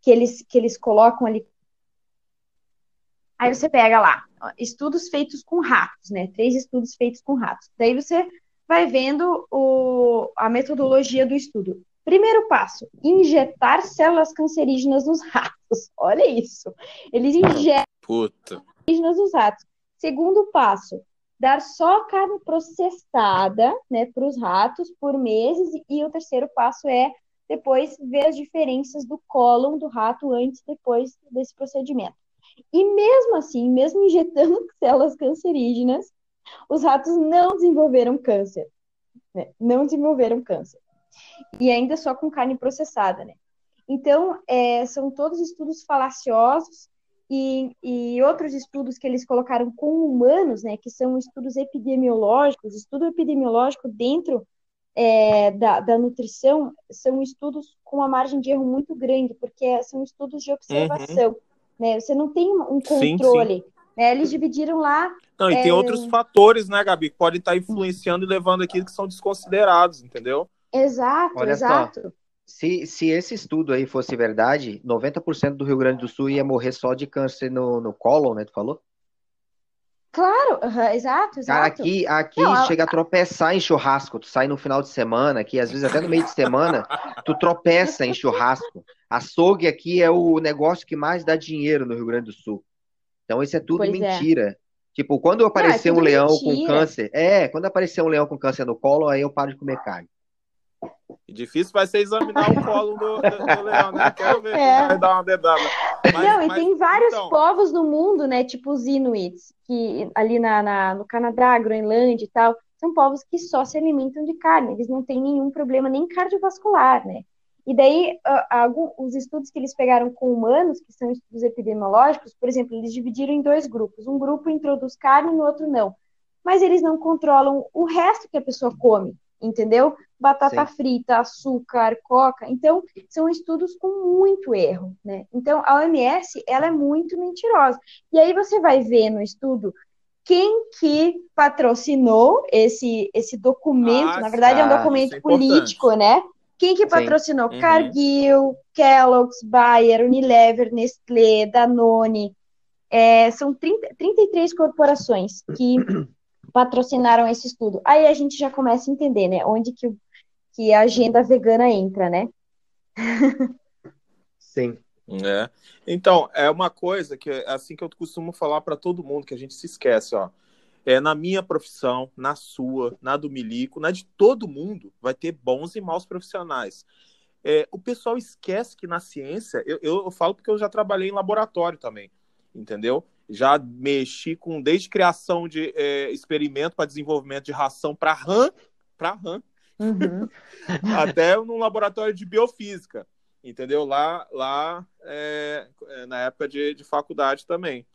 que, eles, que eles colocam ali. Aí você pega lá, estudos feitos com ratos, né, três estudos feitos com ratos. Daí você vai vendo o, a metodologia do estudo. Primeiro passo, injetar células cancerígenas nos ratos. Olha isso. Eles injetam Puta. cancerígenas nos ratos. Segundo passo, dar só carne processada né, para os ratos por meses. E o terceiro passo é depois ver as diferenças do cólon do rato antes e depois desse procedimento. E mesmo assim, mesmo injetando células cancerígenas, os ratos não desenvolveram câncer. Né? Não desenvolveram câncer. E ainda só com carne processada, né? Então, é, são todos estudos falaciosos e, e, outros estudos que eles colocaram com humanos, né, que são estudos epidemiológicos, estudo epidemiológico dentro é, da, da, nutrição, são estudos com uma margem de erro muito grande, porque são estudos de observação, uhum. né, você não tem um controle, sim, sim. Né, eles dividiram lá... Não, e é... tem outros fatores, né, Gabi, que podem estar influenciando e levando aquilo que são desconsiderados, entendeu? Exato, Olha exato. Só. Se, se esse estudo aí fosse verdade, 90% do Rio Grande do Sul ia morrer só de câncer no, no cólon, né? Tu falou? Claro, uhum, exato, exato. Cara, aqui, aqui Não, chega a... a tropeçar em churrasco. Tu sai no final de semana, aqui, às vezes até no meio de semana, tu tropeça em churrasco. Açougue aqui é o negócio que mais dá dinheiro no Rio Grande do Sul. Então, isso é tudo pois é. mentira. É. Tipo, quando aparecer Não, é um leão mentira. com câncer, é, quando aparecer um leão com câncer no colo, aí eu paro de comer carne. E difícil vai ser examinar o colo do, do, do leão, né? Quero ver é. vai dar uma dedada. Mas, Não, mas, e tem vários então... povos no mundo, né? Tipo os Inuits, que ali na, na, no Canadá, Groenlândia e tal, são povos que só se alimentam de carne, eles não têm nenhum problema nem cardiovascular, né? E daí, uh, os estudos que eles pegaram com humanos, que são estudos epidemiológicos, por exemplo, eles dividiram em dois grupos. Um grupo introduz carne e no outro não. Mas eles não controlam o resto que a pessoa come entendeu? Batata Sim. frita, açúcar, coca. Então, são estudos com muito erro, né? Então, a OMS, ela é muito mentirosa. E aí você vai ver no estudo quem que patrocinou esse, esse documento, ah, na verdade é um documento é político, né? Quem que patrocinou? Uhum. Cargill, Kellogg's, Bayer, Unilever, Nestlé, Danone. É, são 30, 33 corporações que patrocinaram esse estudo. Aí a gente já começa a entender, né? Onde que, que a agenda vegana entra, né? Sim. É. Então, é uma coisa que é assim que eu costumo falar para todo mundo, que a gente se esquece, ó. É, na minha profissão, na sua, na do Milico, na de todo mundo, vai ter bons e maus profissionais. É, o pessoal esquece que na ciência, eu, eu, eu falo porque eu já trabalhei em laboratório também, entendeu? já mexi com desde criação de é, experimento para desenvolvimento de ração para rã, para rã, uhum. até num laboratório de biofísica, entendeu? Lá, lá é, é, na época de, de faculdade também.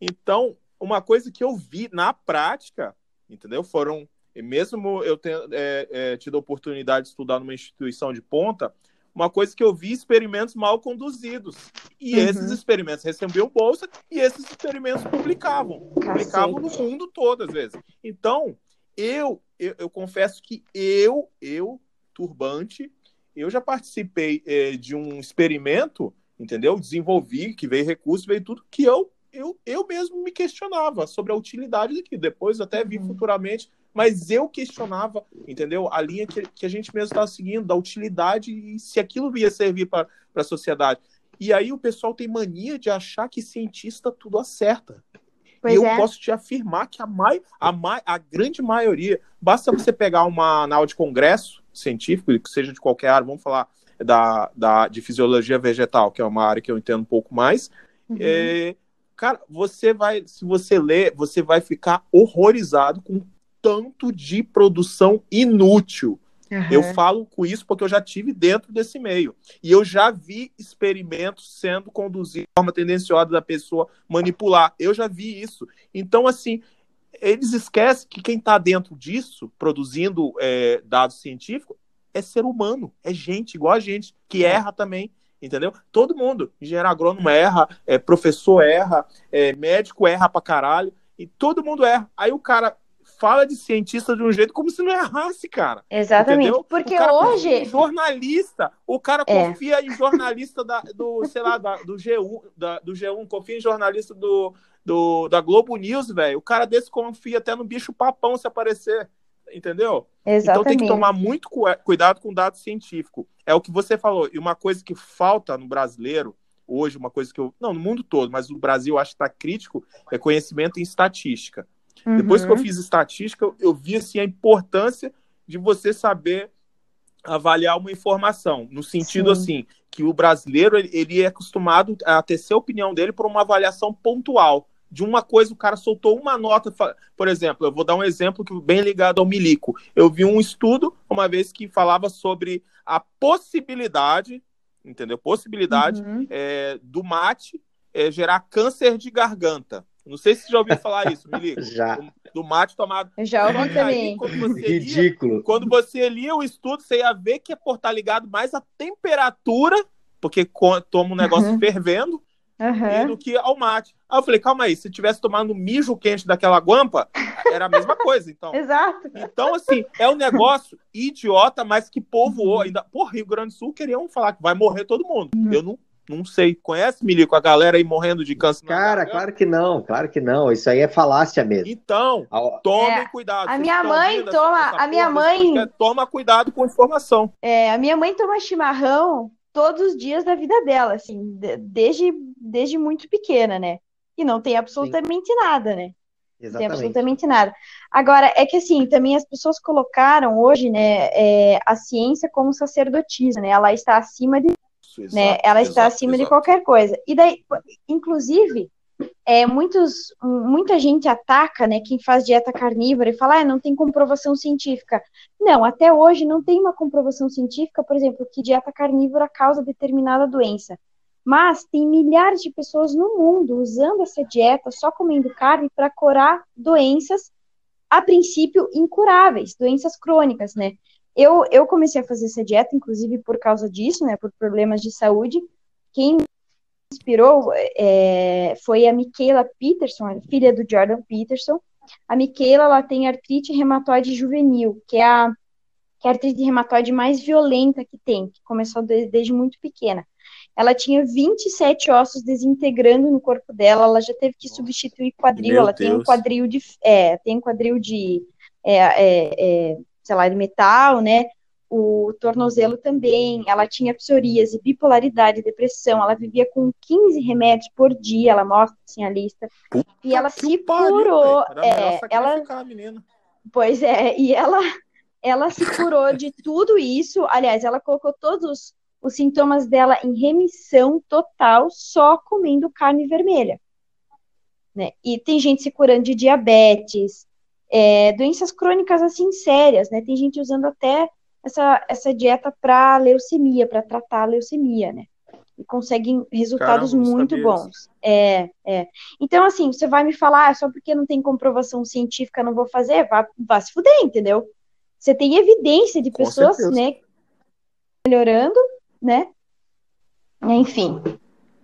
Então, uma coisa que eu vi na prática, entendeu? Foram, mesmo eu tendo é, é, tido a oportunidade de estudar numa instituição de ponta, uma coisa que eu vi experimentos mal conduzidos. E uhum. esses experimentos recebiam bolsa e esses experimentos publicavam. Publicavam no mundo todo, às vezes. Então, eu, eu, eu confesso que eu, eu, turbante, eu já participei é, de um experimento, entendeu? Desenvolvi, que veio recurso, veio tudo, que eu, eu, eu mesmo me questionava sobre a utilidade daquilo. Depois até vi uhum. futuramente mas eu questionava, entendeu? A linha que, que a gente mesmo estava seguindo, da utilidade e se aquilo ia servir para a sociedade. E aí o pessoal tem mania de achar que cientista tudo acerta. Pois e eu é. posso te afirmar que a, mai, a, mai, a grande maioria, basta você pegar uma aula de congresso científico, que seja de qualquer área, vamos falar da, da, de fisiologia vegetal, que é uma área que eu entendo um pouco mais. Uhum. É, cara, você vai, se você ler, você vai ficar horrorizado com tanto de produção inútil. Uhum. Eu falo com isso porque eu já tive dentro desse meio. E eu já vi experimentos sendo conduzidos de forma tendenciosa da pessoa manipular. Eu já vi isso. Então, assim, eles esquecem que quem está dentro disso, produzindo é, dados científicos, é ser humano, é gente, igual a gente, que é. erra também, entendeu? Todo mundo, engenheiro agrônomo erra, é, professor erra, é, médico erra pra caralho, e todo mundo erra. Aí o cara fala de cientista de um jeito como se não errasse, cara. Exatamente. Entendeu? Porque hoje. Jornalista. O cara é. confia em jornalista da, do, sei lá, da, do G1, da, do G1, confia em jornalista do, do, da Globo News, velho. O cara desse confia até no bicho papão se aparecer. Entendeu? Exatamente. Então tem que tomar muito cuidado com dado científico. É o que você falou. E uma coisa que falta no brasileiro, hoje, uma coisa que eu. Não, no mundo todo, mas no Brasil acho que está crítico, é conhecimento em estatística. Uhum. Depois que eu fiz estatística, eu, eu vi assim, a importância de você saber avaliar uma informação, no sentido Sim. assim, que o brasileiro ele, ele, é acostumado a ter sua opinião dele por uma avaliação pontual. De uma coisa, o cara soltou uma nota. Por exemplo, eu vou dar um exemplo que bem ligado ao milico. Eu vi um estudo uma vez que falava sobre a possibilidade, entendeu? Possibilidade uhum. é, do mate é, gerar câncer de garganta. Não sei se você já ouviu falar isso, Milico. já. Do, do mate tomado. Já ouvi também. Ridículo. Lia, quando você lia o estudo, você ia ver que é por estar ligado mais à temperatura, porque toma um negócio uhum. fervendo, uhum. do que ao mate. Aí eu falei, calma aí, se tivesse tomando mijo quente daquela guampa, era a mesma coisa, então. Exato. Então, assim, é um negócio idiota, mas que povoou. Ainda, por Rio Grande do Sul queriam falar que vai morrer todo mundo. Uhum. Eu não não sei. Conhece, Milico, a galera aí morrendo de câncer? Cara, claro que não, claro que não. Isso aí é falácia mesmo. Então, tomem é, cuidado. A minha mãe toma. A minha mãe. Toma cuidado com informação. É, a minha mãe toma chimarrão todos os dias da vida dela, assim, desde, desde muito pequena, né? E não tem absolutamente Sim. nada, né? Exatamente. Tem absolutamente nada. Agora, é que assim, também as pessoas colocaram hoje, né, é, a ciência como sacerdotisa, né? Ela está acima de isso, né? Ela está exato, acima exato. de qualquer coisa. E daí, inclusive, é, muitos, muita gente ataca, né, quem faz dieta carnívora e fala, ah, não tem comprovação científica. Não, até hoje não tem uma comprovação científica, por exemplo, que dieta carnívora causa determinada doença. Mas tem milhares de pessoas no mundo usando essa dieta, só comendo carne, para curar doenças, a princípio, incuráveis, doenças crônicas, né? Eu, eu comecei a fazer essa dieta, inclusive por causa disso, né, por problemas de saúde. Quem inspirou é, foi a Michaela Peterson, filha do Jordan Peterson. A Michaela, ela tem artrite reumatoide juvenil, que é a, que é a artrite reumatoide mais violenta que tem, que começou desde, desde muito pequena. Ela tinha 27 ossos desintegrando no corpo dela, ela já teve que substituir quadril, Meu ela Deus. tem um quadril de, é, tem um quadril de é, é, é sei lá, de metal, né? O tornozelo também, ela tinha psoríase, bipolaridade, depressão, ela vivia com 15 remédios por dia, ela mostra assim a lista. Puta e ela se curou. É, ela Pois é, e ela ela se curou de tudo isso. Aliás, ela colocou todos os sintomas dela em remissão total só comendo carne vermelha. Né? E tem gente se curando de diabetes, é, doenças crônicas assim sérias, né? Tem gente usando até essa, essa dieta para leucemia, para tratar a leucemia, né? E conseguem resultados Caramba, muito bons. É, é. Então, assim, você vai me falar, ah, só porque não tem comprovação científica não vou fazer, vá, vá se fuder, entendeu? Você tem evidência de pessoas, né, melhorando, né? Enfim.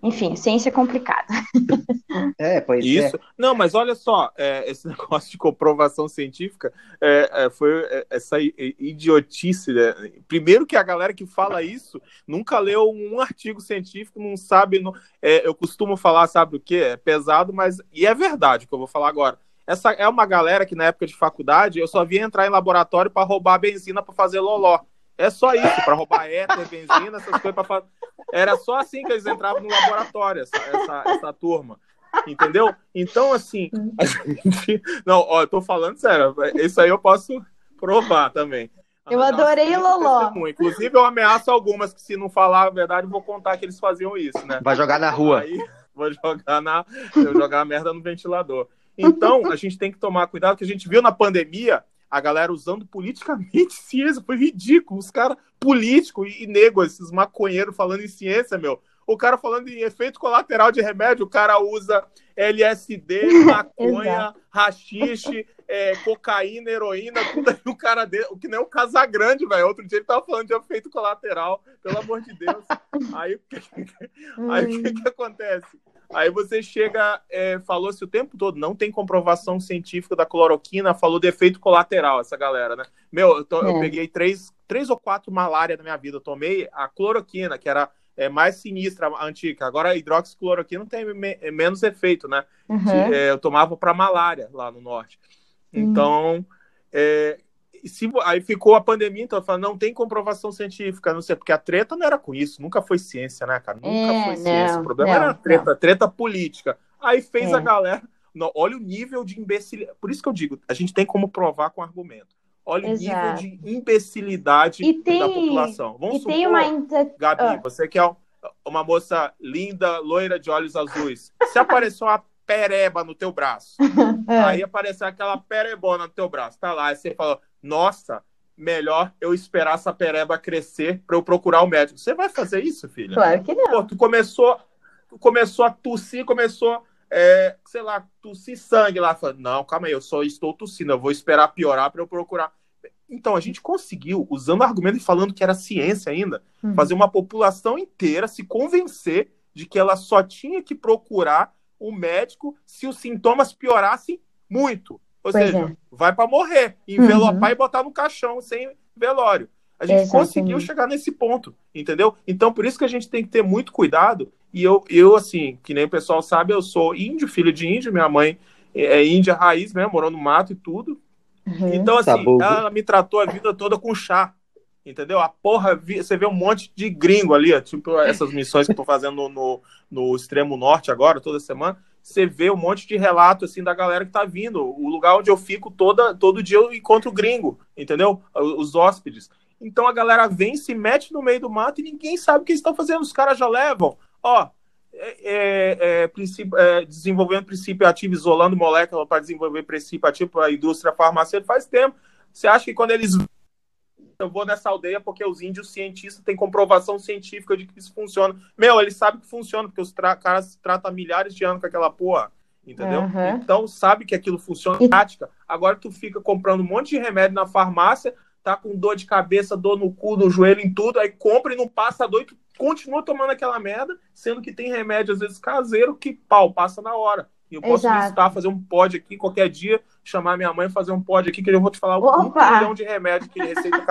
Enfim, ciência é complicada. É, pois é. Isso. É. Não, mas olha só, é, esse negócio de comprovação científica é, é foi é, essa idiotice. Né? Primeiro que a galera que fala isso nunca leu um artigo científico, não sabe. Não, eu costumo falar, sabe o que? É pesado, mas. E é verdade o que eu vou falar agora. Essa é uma galera que na época de faculdade eu só via entrar em laboratório para roubar benzina para fazer loló. É só isso, para roubar éter, benzina, essas coisas. Pra... Era só assim que eles entravam no laboratório, essa, essa, essa turma. Entendeu? Então, assim, a gente... Não, ó, eu tô falando sério, isso aí eu posso provar também. Eu adorei o Loló. Inclusive, eu ameaço algumas que, se não falar a verdade, vou contar que eles faziam isso, né? Vai jogar na rua. Aí, vou jogar na. Vou jogar a merda no ventilador. Então, a gente tem que tomar cuidado, que a gente viu na pandemia a galera usando politicamente ciência. Foi ridículo. Os caras políticos e, e nego, esses maconheiros falando em ciência, meu. o cara falando em efeito colateral de remédio, o cara usa LSD, maconha, rachixe, é, cocaína, heroína, tudo aí o cara dele, o que nem o Casagrande, velho. Outro dia ele tava falando de efeito colateral, pelo amor de Deus. Aí, aí o que, que acontece? Aí você chega, é, falou-se o tempo todo, não tem comprovação científica da cloroquina, falou de efeito colateral, essa galera, né? Meu, eu, tô, é. eu peguei três, três ou quatro malária na minha vida. Eu tomei a cloroquina, que era é, mais sinistra, a antiga. Agora a hidroxicloroquina não tem me, é menos efeito, né? Uhum. Eu tomava para malária lá no norte. Uhum. Então, é, se, aí ficou a pandemia, então eu falo, não tem comprovação científica, não sei, porque a treta não era com isso, nunca foi ciência, né, cara? Nunca é, foi ciência. Não, o problema não, era a treta, não. treta política. Aí fez a é. galera. Não, olha o nível de imbecilidade. Por isso que eu digo, a gente tem como provar com argumento. Olha Exato. o nível de imbecilidade tem, da população. Vamos supor, tem uma... Gabi, ah. você que é uma moça linda, loira de olhos azuis. Se apareceu uma pereba no teu braço, é. aí apareceu aquela perebona no teu braço, tá lá, aí você fala, nossa, melhor eu esperar essa pereba crescer para eu procurar o médico. Você vai fazer isso, filha? Claro que não. Pô, tu começou, tu começou a tossir, começou, é, sei lá, tossir sangue lá. Falando, não, calma aí, eu só estou tossindo, eu vou esperar piorar para eu procurar. Então, a gente conseguiu, usando argumento e falando que era ciência ainda, uhum. fazer uma população inteira se convencer de que ela só tinha que procurar um médico se os sintomas piorassem muito. Ou pois seja, é. vai para morrer, envelopar uhum. e botar no caixão sem velório. A gente Exatamente. conseguiu chegar nesse ponto, entendeu? Então, por isso que a gente tem que ter muito cuidado. E eu, eu assim, que nem o pessoal sabe, eu sou índio, filho de índio, minha mãe é índia raiz, né? Morou no mato e tudo. Uhum. Então, assim, ela me tratou a vida toda com chá. Entendeu? A porra, você vê um monte de gringo ali, tipo essas missões que eu tô fazendo no, no extremo norte agora, toda semana você vê um monte de relato assim da galera que tá vindo. O lugar onde eu fico toda, todo dia eu encontro gringo, entendeu? Os hóspedes. Então a galera vem, se mete no meio do mato e ninguém sabe o que eles estão fazendo. Os caras já levam, ó, é, é, é, é, desenvolvendo princípio ativo, isolando molécula para desenvolver princípio ativo para a indústria farmacêutica faz tempo. Você acha que quando eles eu vou nessa aldeia porque os índios cientistas têm comprovação científica de que isso funciona. Meu, eles sabem que funciona, porque os caras tratam há milhares de anos com aquela porra. Entendeu? Uhum. Então sabe que aquilo funciona em prática. Agora tu fica comprando um monte de remédio na farmácia, tá com dor de cabeça, dor no cu, no joelho, em tudo, aí compra e não passa a dor e tu continua tomando aquela merda, sendo que tem remédio, às vezes, caseiro, que pau, passa na hora. E eu posso Exato. visitar, fazer um pod aqui qualquer dia, chamar minha mãe fazer um pod aqui, que eu vou te falar Opa. um milhão de remédio que receita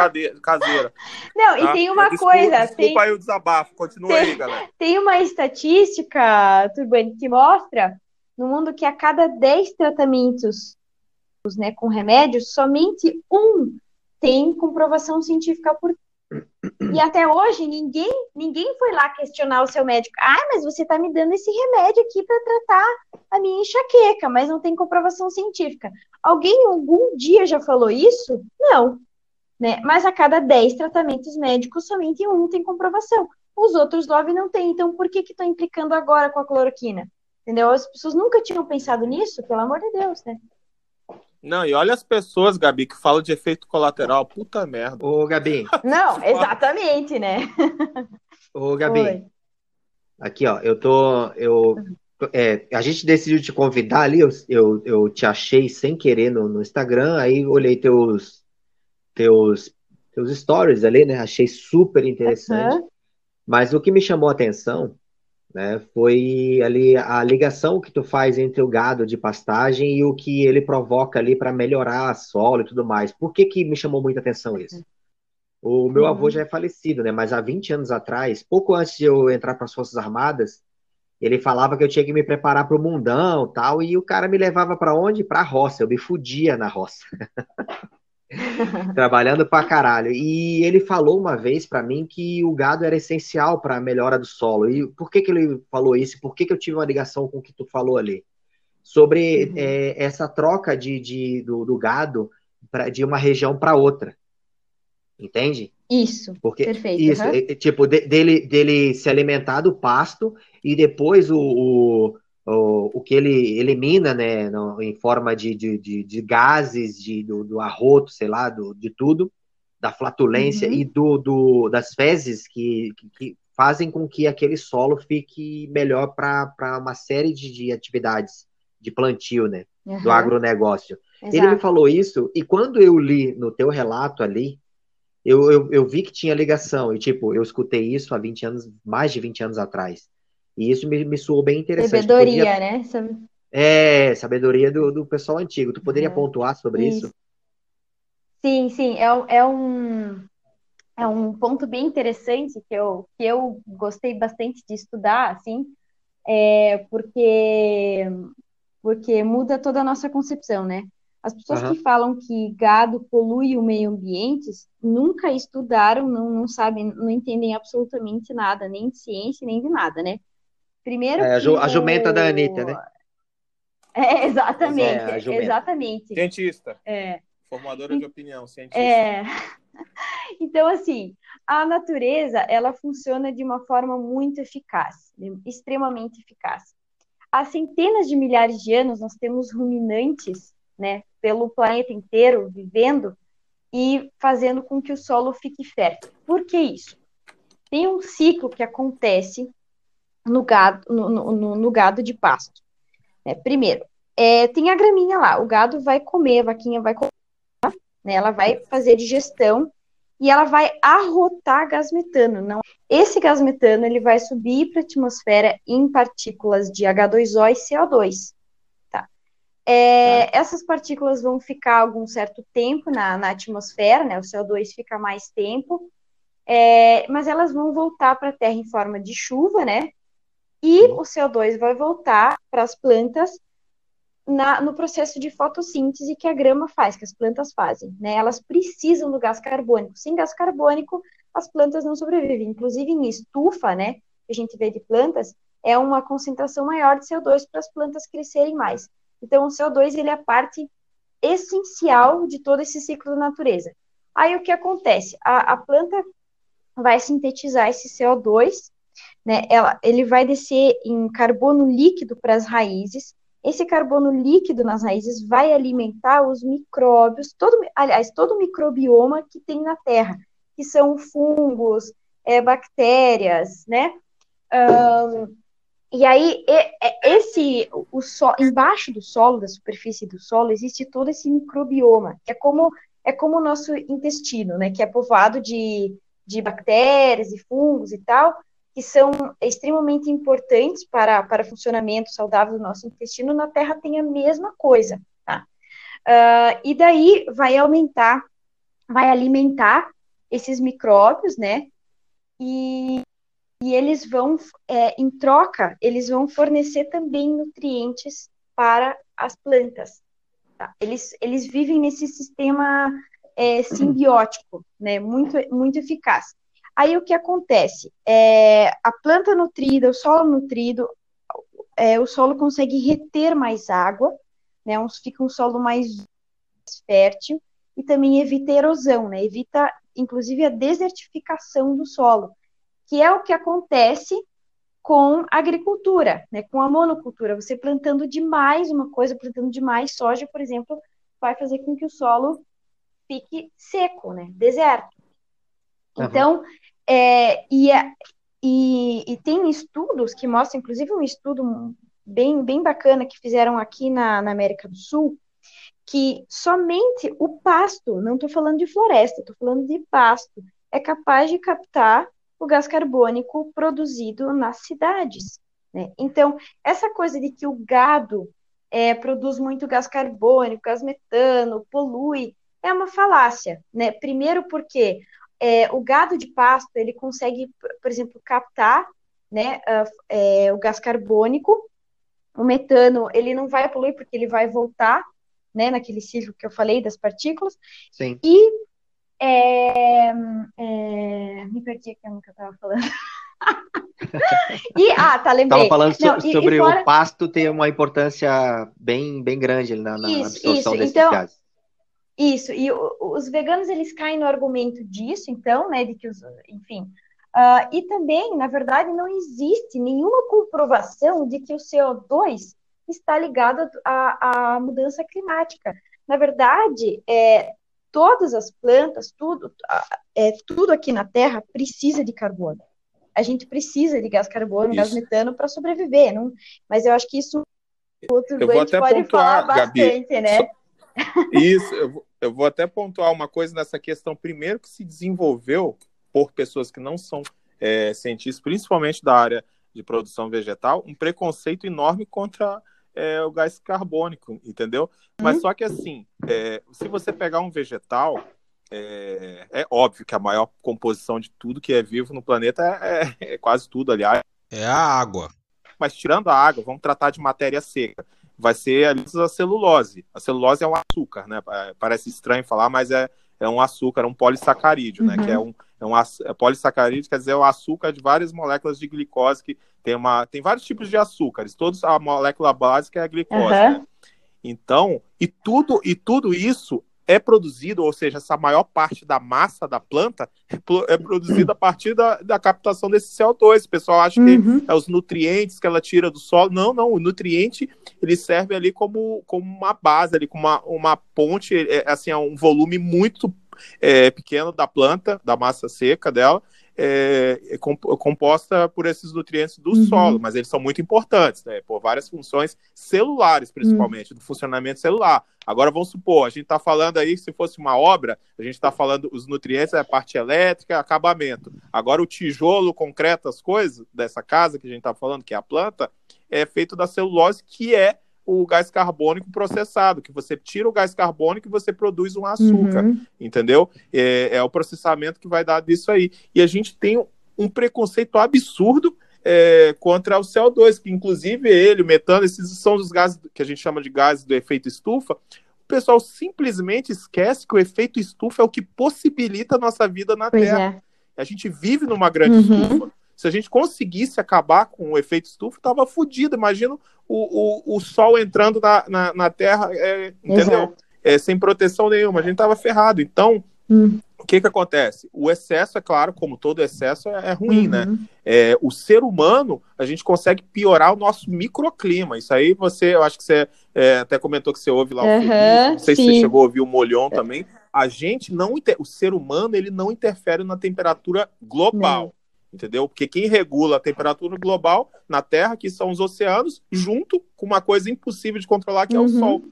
caseira. Não, tá? e tem uma desculpa, coisa. Desculpa tem... aí o desabafo, continua tem, aí, galera. Tem uma estatística, Turbani, que mostra no mundo que a cada 10 tratamentos né, com remédios, somente um tem comprovação científica por e até hoje ninguém ninguém foi lá questionar o seu médico. Ah, mas você está me dando esse remédio aqui para tratar a minha enxaqueca, mas não tem comprovação científica. Alguém algum dia já falou isso? Não. Né? Mas a cada 10 tratamentos médicos, somente um tem comprovação. Os outros 9 não tem. Então, por que estão implicando agora com a cloroquina? Entendeu? As pessoas nunca tinham pensado nisso, pelo amor de Deus, né? Não, e olha as pessoas, Gabi, que falam de efeito colateral. Puta merda. Ô, Gabi. Não, exatamente, né? Ô, Gabi. Oi. Aqui, ó, eu tô. Eu, é, a gente decidiu te convidar ali, eu, eu, eu te achei sem querer no, no Instagram, aí olhei teus, teus, teus stories ali, né? Achei super interessante. Uhum. Mas o que me chamou a atenção né? Foi ali a ligação que tu faz entre o gado de pastagem e o que ele provoca ali para melhorar a solo e tudo mais. Por que que me chamou muita atenção isso? O meu uhum. avô já é falecido, né? Mas há 20 anos atrás, pouco antes de eu entrar para as Forças Armadas, ele falava que eu tinha que me preparar para o mundão, tal, e o cara me levava para onde? Para a roça. Eu me fudia na roça. trabalhando pra caralho. E ele falou uma vez para mim que o gado era essencial para a melhora do solo. E por que, que ele falou isso? Por que, que eu tive uma ligação com o que tu falou ali? Sobre uhum. é, essa troca de, de do, do, gado pra, de uma região para outra. Entende? Isso. Porque, perfeito. Isso, uhum. é, tipo, de, dele, dele se alimentar do pasto e depois o, o o, o que ele elimina, né, no, em forma de, de, de, de gases, de, do, do, arroto, sei lá, do, de tudo, da flatulência uhum. e do, do, das fezes que, que, que, fazem com que aquele solo fique melhor para uma série de, de, atividades de plantio, né? Uhum. Do agronegócio. Exato. Ele me falou isso, e quando eu li no teu relato ali, eu, eu, eu, vi que tinha ligação, e tipo, eu escutei isso há 20 anos, mais de 20 anos atrás. E isso me, me soou bem interessante. Sabedoria, podia... né? É, sabedoria do, do pessoal antigo. Tu poderia é. pontuar sobre isso? isso? Sim, sim, é, é um é um ponto bem interessante que eu, que eu gostei bastante de estudar, assim, é porque, porque muda toda a nossa concepção, né? As pessoas uhum. que falam que gado polui o meio ambiente nunca estudaram, não, não sabem, não entendem absolutamente nada, nem de ciência, nem de nada, né? Primeiro. É, a, jumenta da Anitta, né? É, exatamente, é, exatamente. Cientista. É. Formadora de opinião, cientista. É. Então, assim, a natureza, ela funciona de uma forma muito eficaz, extremamente eficaz. Há centenas de milhares de anos, nós temos ruminantes, né, pelo planeta inteiro, vivendo e fazendo com que o solo fique fértil. Por que isso? Tem um ciclo que acontece no gado, no, no, no gado de pasto. É, primeiro, é, tem a graminha lá, o gado vai comer, a vaquinha vai comer, né, ela vai fazer digestão e ela vai arrotar gás metano. Não, esse gás metano ele vai subir para a atmosfera em partículas de H2O e CO2. Tá? É, tá. Essas partículas vão ficar algum certo tempo na, na atmosfera, né? O CO2 fica mais tempo, é, mas elas vão voltar para a Terra em forma de chuva, né? E o CO2 vai voltar para as plantas na, no processo de fotossíntese que a grama faz, que as plantas fazem. Né? Elas precisam do gás carbônico. Sem gás carbônico, as plantas não sobrevivem. Inclusive em estufa, né, que a gente vê de plantas, é uma concentração maior de CO2 para as plantas crescerem mais. Então, o CO2 ele é a parte essencial de todo esse ciclo da natureza. Aí o que acontece? A, a planta vai sintetizar esse CO2, né? Ela, ele vai descer em carbono líquido para as raízes, esse carbono líquido nas raízes vai alimentar os micróbios, todo, aliás, todo o microbioma que tem na Terra, que são fungos, é, bactérias, né? Um, e aí, esse, o so, embaixo do solo, da superfície do solo, existe todo esse microbioma, que é como, é como o nosso intestino, né? Que é povoado de, de bactérias e fungos e tal, que são extremamente importantes para, para o funcionamento saudável do nosso intestino, na Terra tem a mesma coisa, tá? Uh, e daí vai aumentar, vai alimentar esses micróbios, né? E, e eles vão, é, em troca, eles vão fornecer também nutrientes para as plantas. Tá? Eles, eles vivem nesse sistema é, simbiótico, né? Muito, muito eficaz. Aí o que acontece? É, a planta nutrida, o solo nutrido, é, o solo consegue reter mais água, né? Um, fica um solo mais fértil e também evita erosão, né? Evita, inclusive, a desertificação do solo, que é o que acontece com a agricultura, né? Com a monocultura. Você plantando demais uma coisa, plantando demais soja, por exemplo, vai fazer com que o solo fique seco, né? Deserto. Então, é, e, e, e, tem estudos que mostram, inclusive um estudo bem, bem bacana que fizeram aqui na, na América do Sul, que somente o pasto, não estou falando de floresta, estou falando de pasto, é capaz de captar o gás carbônico produzido nas cidades. Né? Então, essa coisa de que o gado é, produz muito gás carbônico, gás metano, polui, é uma falácia. Né? Primeiro porque é, o gado de pasto ele consegue, por exemplo, captar né, é, o gás carbônico, o metano ele não vai poluir porque ele vai voltar, né, naquele ciclo que eu falei das partículas. Sim. E é, é, me perdi aqui no que eu estava falando. e, ah, tá, lembrei. Estava falando não, so, e, sobre e fora... o pasto ter uma importância bem, bem grande na, na isso, absorção isso. desses então, gases. Isso, e os veganos eles caem no argumento disso, então, né, de que os, enfim, uh, e também, na verdade, não existe nenhuma comprovação de que o CO2 está ligado à, à mudança climática. Na verdade, é, todas as plantas, tudo, é, tudo aqui na Terra precisa de carbono. a gente precisa de gás carbônico, isso. gás metano para sobreviver, não? Mas eu acho que isso outro eu vou até pode pontuar, falar bastante, Gabi, né? Isso, eu vou, eu vou até pontuar uma coisa nessa questão. Primeiro que se desenvolveu por pessoas que não são é, cientistas, principalmente da área de produção vegetal, um preconceito enorme contra é, o gás carbônico, entendeu? Mas uhum. só que assim, é, se você pegar um vegetal, é, é, óbvio que a maior composição de tudo que é vivo no planeta é, é, é quase tudo, aliás. É a água. Mas tirando a água, vamos tratar de matéria seca. Vai ser a celulose. A celulose é um açúcar, né? Parece estranho falar, mas é, é um açúcar, é um polissacarídeo, uhum. né? Que é um, é um é polissacarídeo, quer dizer, é o açúcar de várias moléculas de glicose que tem uma tem vários tipos de açúcares, todos a molécula básica é a glicose. Uhum. Né? Então, e tudo e tudo isso é produzido, ou seja, essa maior parte da massa da planta é produzida a partir da, da captação desse CO2. O pessoal acha uhum. que é os nutrientes que ela tira do solo. Não, não, o nutriente ele serve ali como, como uma base, ali, como uma, uma ponte, é, assim, é um volume muito é, pequeno da planta, da massa seca dela, é, é composta por esses nutrientes do uhum. solo, mas eles são muito importantes, né, por várias funções celulares, principalmente, uhum. do funcionamento celular. Agora, vamos supor, a gente está falando aí, se fosse uma obra, a gente está falando os nutrientes, a parte elétrica, acabamento. Agora, o tijolo, concreto, as coisas dessa casa que a gente está falando, que é a planta, é feito da celulose, que é o gás carbônico processado, que você tira o gás carbônico e você produz um açúcar, uhum. entendeu? É, é, o processamento que vai dar disso aí. E a gente tem um preconceito absurdo é, contra o CO2, que inclusive ele, o metano, esses são os gases que a gente chama de gases do efeito estufa. O pessoal simplesmente esquece que o efeito estufa é o que possibilita a nossa vida na pois Terra. É. A gente vive numa grande uhum. estufa. Se a gente conseguisse acabar com o efeito estufa, tava fodido. Imagina o, o, o sol entrando na, na, na Terra, é, entendeu? É, sem proteção nenhuma. A gente tava ferrado. Então, hum. o que que acontece? O excesso, é claro, como todo excesso, é, é ruim, né? uhum. né? É, o ser humano, a gente consegue piorar o nosso microclima. Isso aí você, eu acho que você é, até comentou que você ouve lá o uhum, Felipe, não sei sim. se você chegou a ouvir o Molhon também. A gente não, o ser humano, ele não interfere na temperatura global. Não entendeu? Porque quem regula a temperatura global na Terra, que são os oceanos, junto com uma coisa impossível de controlar, que é o uhum. Sol.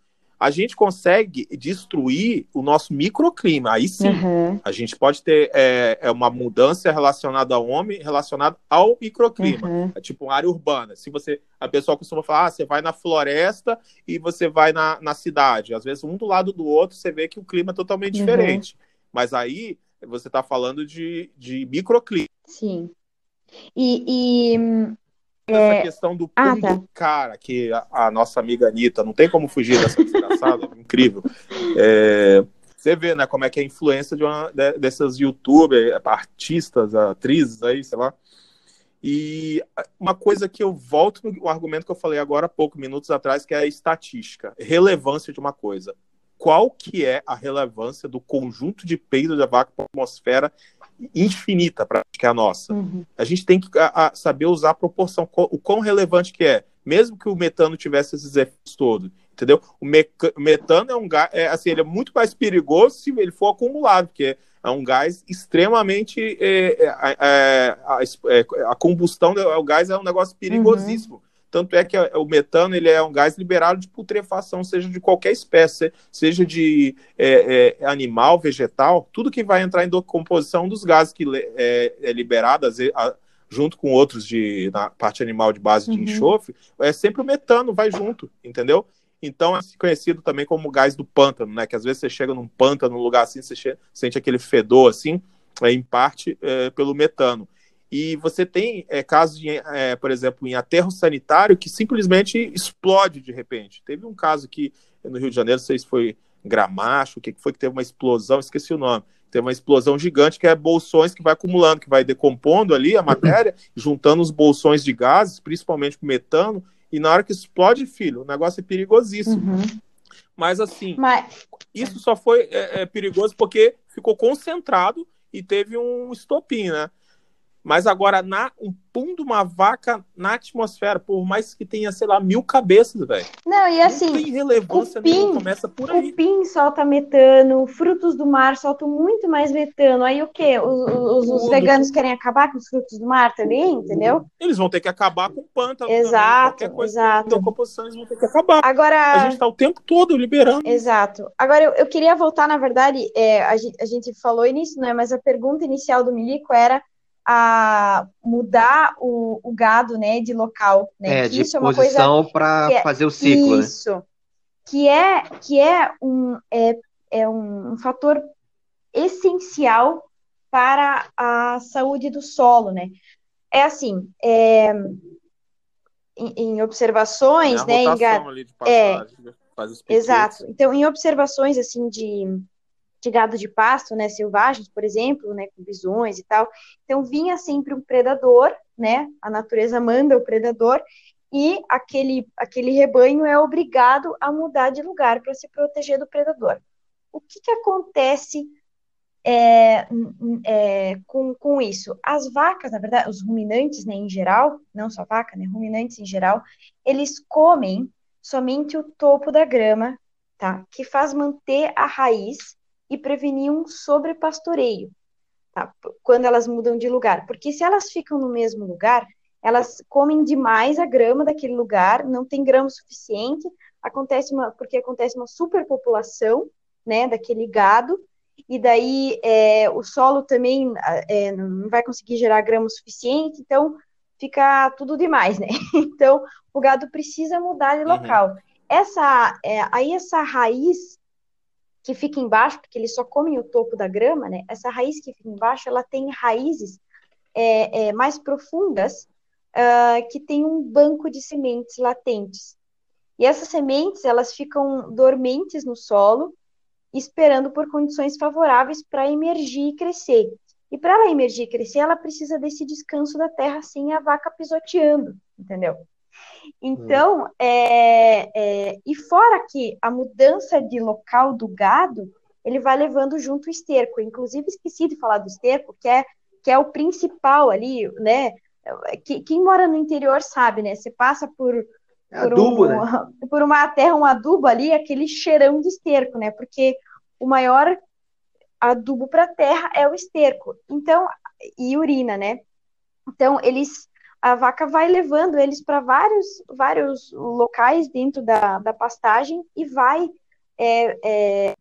A gente consegue destruir o nosso microclima. Aí sim, uhum. a gente pode ter é, é, uma mudança relacionada ao homem, relacionada ao microclima. Uhum. É tipo uma área urbana. Se você, a pessoa costuma falar, ah, você vai na floresta e você vai na, na cidade. Às vezes um do lado do outro, você vê que o clima é totalmente uhum. diferente. Mas aí você está falando de, de microclima. Sim. E. e essa é... questão do ah, tá. cara, que a, a, nossa amiga Anitta, não tem como fugir dessa desgraçada, incrível. É, você vê, né, como é que é a influência de uma, de, dessas youtubers, artistas, atrizes aí, sei lá. E uma coisa que eu volto no argumento que eu falei agora há pouco, minutos atrás, que é a estatística, relevância de uma coisa qual que é a relevância do conjunto de peido da vaca para a atmosfera infinita para que é a nossa. Uhum. A gente tem que a, a saber usar a proporção, o quão relevante que é, mesmo que o metano tivesse esses efeitos todos, entendeu? O, o metano é um gás, é, assim, ele é muito mais perigoso se ele for acumulado, porque é um gás extremamente é, é, é a, é, a, combustão do gás é um negócio perigosíssimo. Uhum. Tanto é que o metano ele é um gás liberado de putrefação, seja de qualquer espécie, seja de é, é, animal, vegetal, tudo que vai entrar em decomposição dos gases que é, é liberado, junto com outros de, na parte animal de base de uhum. enxofre, é sempre o metano, vai junto, entendeu? Então é conhecido também como gás do pântano, né? Que às vezes você chega num pântano, num lugar assim, você sente aquele fedor assim, é, em parte é, pelo metano. E você tem é, casos, de, é, por exemplo, em aterro sanitário que simplesmente explode de repente. Teve um caso aqui no Rio de Janeiro, não sei se foi Gramacho, o que foi que teve uma explosão, esqueci o nome. Teve uma explosão gigante que é bolsões que vai acumulando, que vai decompondo ali a matéria, juntando os bolsões de gases, principalmente com metano, e na hora que explode, filho, o negócio é perigosíssimo. Uhum. Mas assim, Mas... isso só foi é, é, perigoso porque ficou concentrado e teve um estopim, né? Mas agora, na, um pum de uma vaca na atmosfera, por mais que tenha, sei lá, mil cabeças, velho. Não, e assim. Não tem relevância cupim, nenhuma, começa por aí. Cupim solta metano, frutos do mar soltam muito mais metano. Aí o quê? Os, os, os veganos querem acabar com os frutos do mar também, entendeu? Eles vão ter que acabar com o pântano. Exato, também. coisa exato. De composição, eles vão ter que acabar. Agora. A gente tá o tempo todo liberando. Exato. Agora, eu, eu queria voltar, na verdade, é, a, gente, a gente falou nisso, né? Mas a pergunta inicial do Milico era a mudar o, o gado, né, de local, né? É, que de isso posição é para é, fazer o ciclo, isso, né? que é que é um é, é um, um fator essencial para a saúde do solo, né? É assim, é, em, em, observações, é né? Em, é, né? exato. Então, em observações assim de de gado de pasto, né, selvagens, por exemplo, né, com visões e tal. Então vinha sempre um predador, né? A natureza manda o predador e aquele aquele rebanho é obrigado a mudar de lugar para se proteger do predador. O que, que acontece é, é, com, com isso? As vacas, na verdade, os ruminantes, né, em geral, não só vaca, né, ruminantes em geral, eles comem somente o topo da grama, tá? Que faz manter a raiz e prevenir um sobrepastoreio, tá? quando elas mudam de lugar. Porque se elas ficam no mesmo lugar, elas comem demais a grama daquele lugar, não tem grama suficiente, acontece uma, porque acontece uma superpopulação né, daquele gado, e daí é, o solo também é, não vai conseguir gerar grama suficiente, então fica tudo demais, né? Então o gado precisa mudar de uhum. local. Uhum. Essa, é, aí essa raiz que fica embaixo, porque eles só comem o topo da grama, né? Essa raiz que fica embaixo, ela tem raízes é, é, mais profundas uh, que tem um banco de sementes latentes. E essas sementes, elas ficam dormentes no solo, esperando por condições favoráveis para emergir e crescer. E para ela emergir e crescer, ela precisa desse descanso da terra sem a vaca pisoteando, entendeu? Então, é, é, e fora que a mudança de local do gado, ele vai levando junto o esterco. Inclusive, esqueci de falar do esterco, que é, que é o principal ali, né? Que, quem mora no interior sabe, né? Você passa por, é por, adubo, um, né? por uma terra, um adubo ali, aquele cheirão de esterco, né? Porque o maior adubo para a terra é o esterco. Então, e urina, né? Então, eles a vaca vai levando eles para vários, vários locais dentro da, da pastagem e vai. É, é,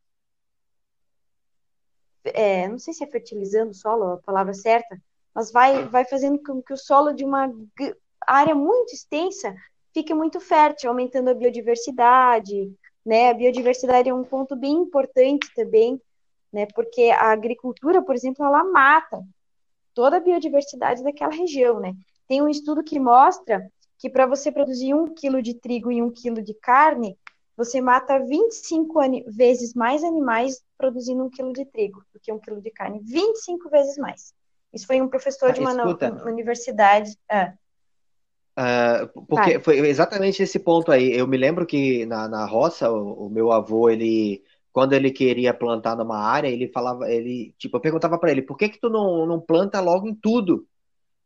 é, não sei se é fertilizando o solo, a palavra certa, mas vai, vai fazendo com que o solo de uma área muito extensa fique muito fértil, aumentando a biodiversidade. Né? A biodiversidade é um ponto bem importante também, né? porque a agricultura, por exemplo, ela mata toda a biodiversidade daquela região, né? Tem um estudo que mostra que para você produzir um quilo de trigo e um quilo de carne, você mata 25 vezes mais animais produzindo um quilo de trigo do que um quilo de carne. 25 vezes mais. Isso foi um professor ah, de uma, uma universidade. Ah. Uh, porque foi exatamente esse ponto aí. Eu me lembro que na, na roça, o, o, meu avô, ele, quando ele queria plantar numa área, ele falava, ele, tipo, eu perguntava para ele, por que que tu não, não planta logo em tudo?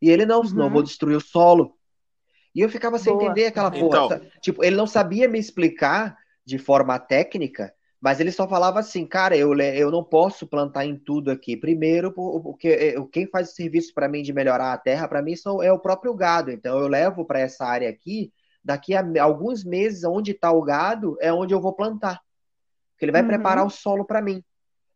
E ele, não, senão uhum. eu vou destruir o solo. E eu ficava sem Boa. entender aquela porra. Então... Tipo, ele não sabia me explicar de forma técnica, mas ele só falava assim, cara, eu, eu não posso plantar em tudo aqui. Primeiro, porque eh, quem faz o serviço para mim de melhorar a terra, para mim, são, é o próprio gado. Então, eu levo para essa área aqui, daqui a alguns meses, onde está o gado, é onde eu vou plantar. Porque ele vai uhum. preparar o solo para mim.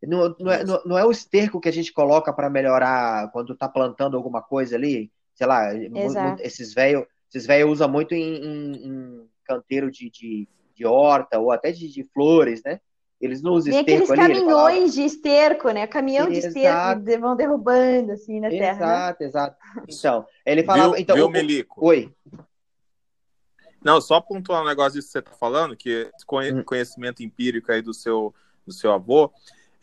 Não, não, é, não, não, é o esterco que a gente coloca para melhorar quando tá plantando alguma coisa ali, sei lá, Exato. esses velhos esses velhos usam muito em, em, em canteiro de, de, de, horta ou até de, de flores, né? Eles não usam esterco aqueles ali. caminhões de esterco, né? Caminhão de esterco vão derrubando assim na terra. Né? Exato, né? exato. Então, ele falava. Viu, então, viu, Melico? Oi. Não, só pontuar um negócio disso que você tá falando, que hum. conhecimento empírico aí do seu, do seu avô.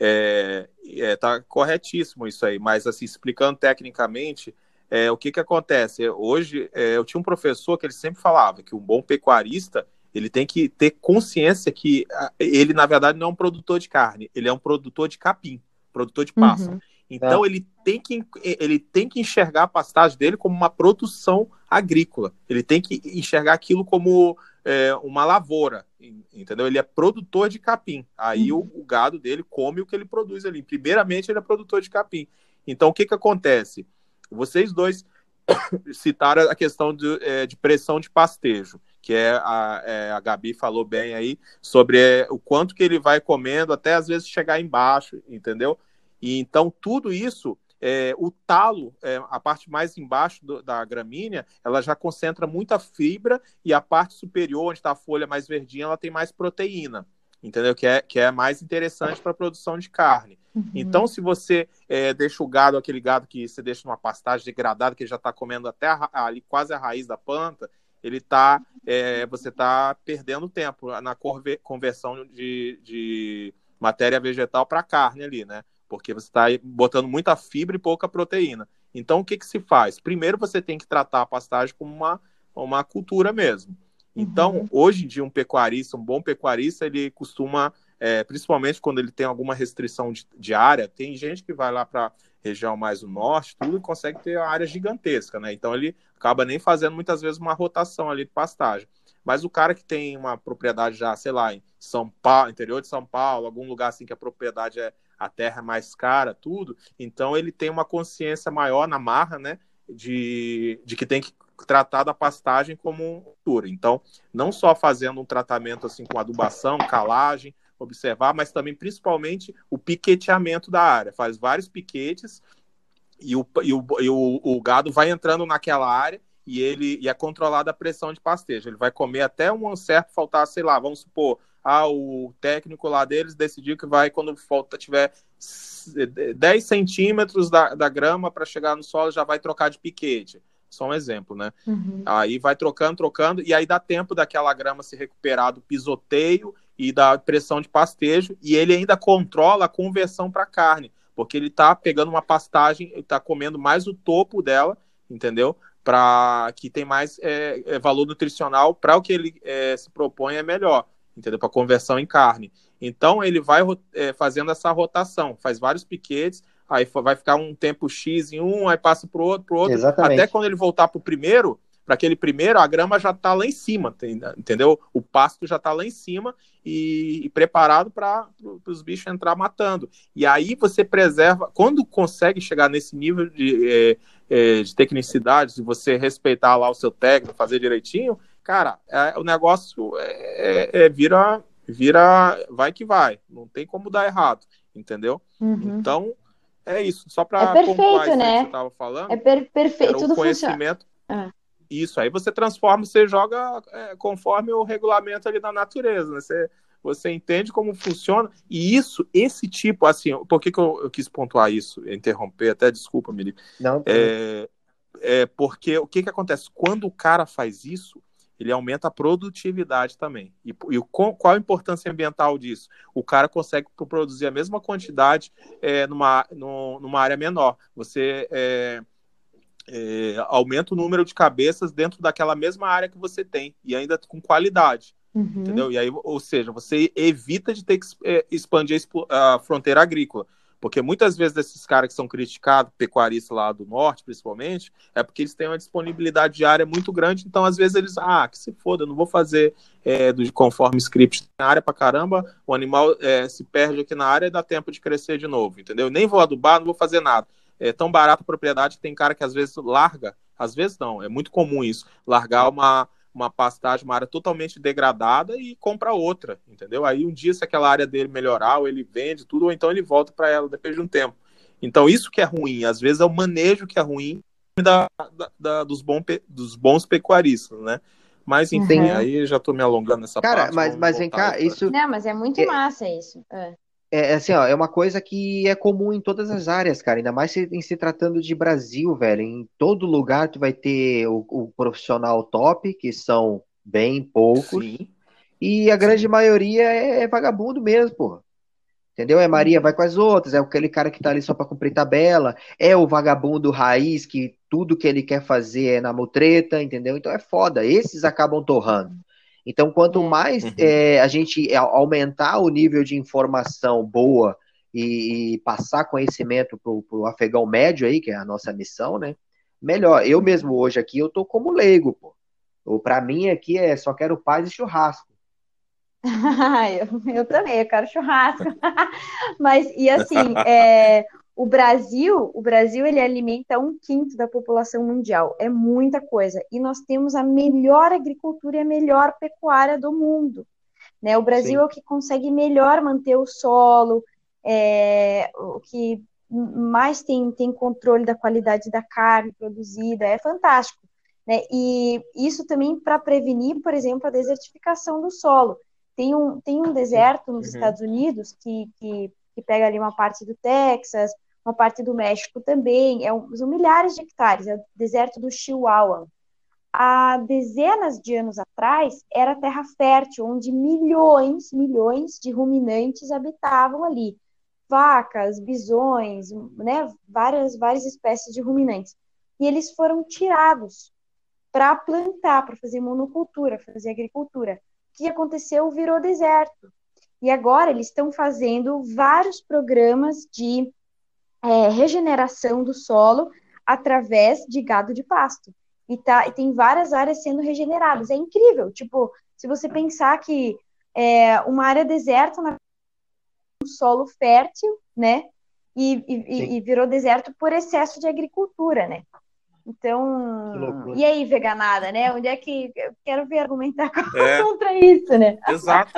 É, é, tá corretíssimo isso aí, mas assim, explicando tecnicamente, é, o que que acontece? Hoje, é, eu tinha um professor que ele sempre falava que um bom pecuarista, ele tem que ter consciência que ele, na verdade, não é um produtor de carne, ele é um produtor de capim, produtor de pasto. Uhum. Então ele tem, que, ele tem que enxergar a pastagem dele como uma produção agrícola. Ele tem que enxergar aquilo como é, uma lavoura, entendeu? Ele é produtor de capim. Aí uhum. o, o, gado dele come o que ele produz ali. Primeiramente, ele é produtor de capim. Então, o que, que acontece? Vocês dois citaram a questão de, é, de pressão de pastejo, que é a, é, a Gabi falou bem aí, sobre é, o quanto que ele vai comendo, até às vezes chegar embaixo, entendeu? E então tudo isso é, o talo, é, a parte mais embaixo do, da gramínea, ela já concentra muita fibra e a parte superior, onde está a folha mais verdinha, ela tem mais proteína, entendeu? Que é, que é mais interessante para a produção de carne. Uhum. Então, se você é, deixa o gado, aquele gado que você deixa numa pastagem degradada, que já está comendo até a, ali quase a raiz da planta, ele tá, é, você está perdendo tempo na conversão de, de matéria vegetal para carne ali, né? Porque você está botando muita fibra e pouca proteína. Então, o que, que se faz? Primeiro, você tem que tratar a pastagem como uma, uma cultura mesmo. Então, uhum. hoje em dia, um pecuarista, um bom pecuarista, ele costuma, é, principalmente quando ele tem alguma restrição de, de área, tem gente que vai lá para região mais do norte, tudo e consegue ter uma área gigantesca, né? Então, ele acaba nem fazendo muitas vezes uma rotação ali de pastagem. Mas o cara que tem uma propriedade já, sei lá, em São Paulo, interior de São Paulo, algum lugar assim que a propriedade é a terra é mais cara, tudo. Então ele tem uma consciência maior na marra, né? De, de que tem que tratar da pastagem como cultura. Então, não só fazendo um tratamento assim com adubação, calagem, observar, mas também principalmente o piqueteamento da área. Faz vários piquetes e o, e o, e o, o gado vai entrando naquela área e ele e é controlada a pressão de pastejo. Ele vai comer até um certo faltar, sei lá, vamos supor, ah, o técnico lá deles decidiu que vai, quando falta, tiver 10 centímetros da, da grama para chegar no solo, já vai trocar de piquete. Só um exemplo, né? Uhum. Aí vai trocando, trocando, e aí dá tempo daquela grama se recuperar do pisoteio e da pressão de pastejo, e ele ainda controla a conversão para carne, porque ele está pegando uma pastagem, está comendo mais o topo dela, entendeu? Para que tem mais é, é, valor nutricional para o que ele é, se propõe é melhor entendeu? Para conversão em carne. Então ele vai é, fazendo essa rotação, faz vários piquetes, aí vai ficar um tempo X em um, aí passa para o outro, para outro, Exatamente. até quando ele voltar para o primeiro, para aquele primeiro, a grama já está lá em cima, entendeu? O pasto já está lá em cima e, e preparado para os bichos entrar matando. E aí você preserva, quando consegue chegar nesse nível de, é, é, de tecnicidade, de você respeitar lá o seu técnico, fazer direitinho, cara, é, o negócio é, é, é, vira, vira, vai que vai, não tem como dar errado, entendeu? Uhum. Então, é isso, só para é perfeito, né? que você estava falando. É per perfeito, tudo conhecimento. Ah. Isso, aí você transforma, você joga é, conforme o regulamento ali da natureza, né? Você, você entende como funciona, e isso, esse tipo, assim, por que, que eu, eu quis pontuar isso, interromper, até desculpa, Mili. Não, é, é porque o que, que acontece? Quando o cara faz isso, ele aumenta a produtividade também. E, e qual a importância ambiental disso? O cara consegue produzir a mesma quantidade é, numa, no, numa área menor. Você é, é, aumenta o número de cabeças dentro daquela mesma área que você tem, e ainda com qualidade. Uhum. Entendeu? E aí, ou seja, você evita de ter que é, expandir a fronteira agrícola. Porque muitas vezes esses caras que são criticados, pecuaristas lá do norte, principalmente, é porque eles têm uma disponibilidade de área muito grande, então às vezes eles, ah, que se foda, eu não vou fazer é, do, conforme script na área pra caramba, o animal é, se perde aqui na área e dá tempo de crescer de novo, entendeu? Nem vou adubar, não vou fazer nada. É tão barato a propriedade que tem cara que às vezes larga, às vezes não, é muito comum isso, largar uma uma pastagem, uma área totalmente degradada e compra outra, entendeu? Aí um dia, se aquela área dele melhorar, ou ele vende tudo, ou então ele volta para ela depois de um tempo. Então, isso que é ruim, às vezes é o manejo que é ruim da, da, da dos, bom, dos bons pecuaristas, né? Mas enfim, uhum. aí já estou me alongando nessa Cara, parte. Mas, mas vem cá, isso. Não, mas é muito é... massa isso. É. É, é assim, ó, é uma coisa que é comum em todas as áreas, cara. Ainda mais se, em se tratando de Brasil, velho. Em todo lugar tu vai ter o, o profissional top, que são bem poucos. Sim. E a grande Sim. maioria é, é, vagabundo mesmo, porra. Entendeu? É Maria vai com as outras, é aquele cara que tá ali só pra cumprir tabela, é o vagabundo raiz que tudo que ele quer fazer é na mutreta, entendeu? Então é foda. Esses acabam torrando. Então, quanto é. mais uhum. é, a gente aumentar o nível de informação boa e, e passar conhecimento para o afegão médio aí, que é a nossa missão, né? Melhor. Eu mesmo hoje aqui, eu tô como leigo, pô. Para mim aqui é só quero paz e churrasco. eu, eu, também, eu quero churrasco. Mas, e assim, é, o Brasil, o Brasil, ele alimenta um quinto da população mundial. É muita coisa. E nós temos a melhor agricultura e a melhor pecuária do mundo. Né? O Brasil Sim. é o que consegue melhor manter o solo, é, o que mais tem, tem controle da qualidade da carne produzida. É fantástico. Né? E isso também para prevenir, por exemplo, a desertificação do solo. Tem um, tem um deserto nos uhum. Estados Unidos que, que, que, pega ali uma parte do Texas, uma parte do México também, é um, são milhares de hectares, é o deserto do Chihuahua. Há dezenas de anos atrás, era terra fértil, onde milhões, milhões de ruminantes habitavam ali. Vacas, bisões, né, várias, várias espécies de ruminantes. E eles foram tirados para plantar, para fazer monocultura, fazer agricultura. O que aconteceu? Virou deserto. E agora eles estão fazendo vários programas de é, regeneração do solo através de gado de pasto. E, tá, e tem várias áreas sendo regeneradas. É incrível. Tipo, se você pensar que é, uma área deserta na um solo fértil, né? E, e, e, virou deserto por excesso de agricultura, né? Então, e aí, veganada, né? Onde é que eu quero ver argumentar é, contra isso, né? Exato.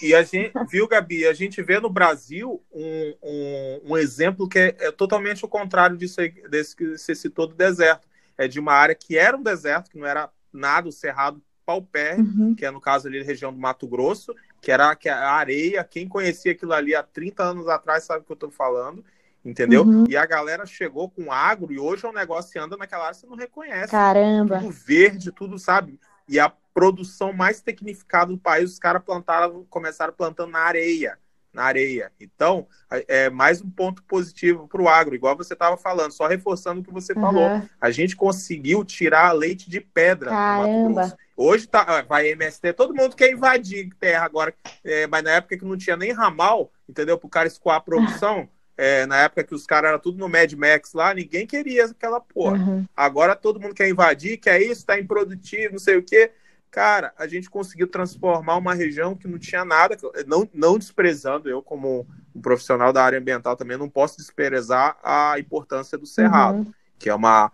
E a gente, viu, Gabi, a gente vê no Brasil um, um, um exemplo que é, é, totalmente o contrário disso aí, desse que você citou do deserto. É de uma área que era um deserto, que não era nada, o cerrado paupé, uhum. que é no caso ali da região do Mato Grosso, que era que a areia, quem conhecia aquilo ali há 30 anos atrás sabe o que eu estou falando entendeu? Uhum. E a galera chegou com agro e hoje é um negócio que anda naquela área você não reconhece. Caramba. Tudo verde, tudo, sabe? E a produção mais tecnificada do país, os caras plantaram, começaram plantando na areia, na areia. Então, é mais um ponto positivo para o agro, igual você estava falando, só reforçando o que você uhum. falou. A gente conseguiu tirar leite de pedra. Caramba. Hoje tá, vai MST, todo mundo quer invadir terra agora, é, mas na época que não tinha nem ramal, entendeu? Para o cara escoar a produção. É, na época que os caras eram tudo no Mad Max lá, ninguém queria aquela porra. Uhum. Agora todo mundo quer invadir, quer isso, tá improdutivo, não sei o quê. Cara, a gente conseguiu transformar uma região que não tinha nada, não, não desprezando, eu como um profissional da área ambiental também não posso desprezar a importância do Cerrado, uhum. que é, uma,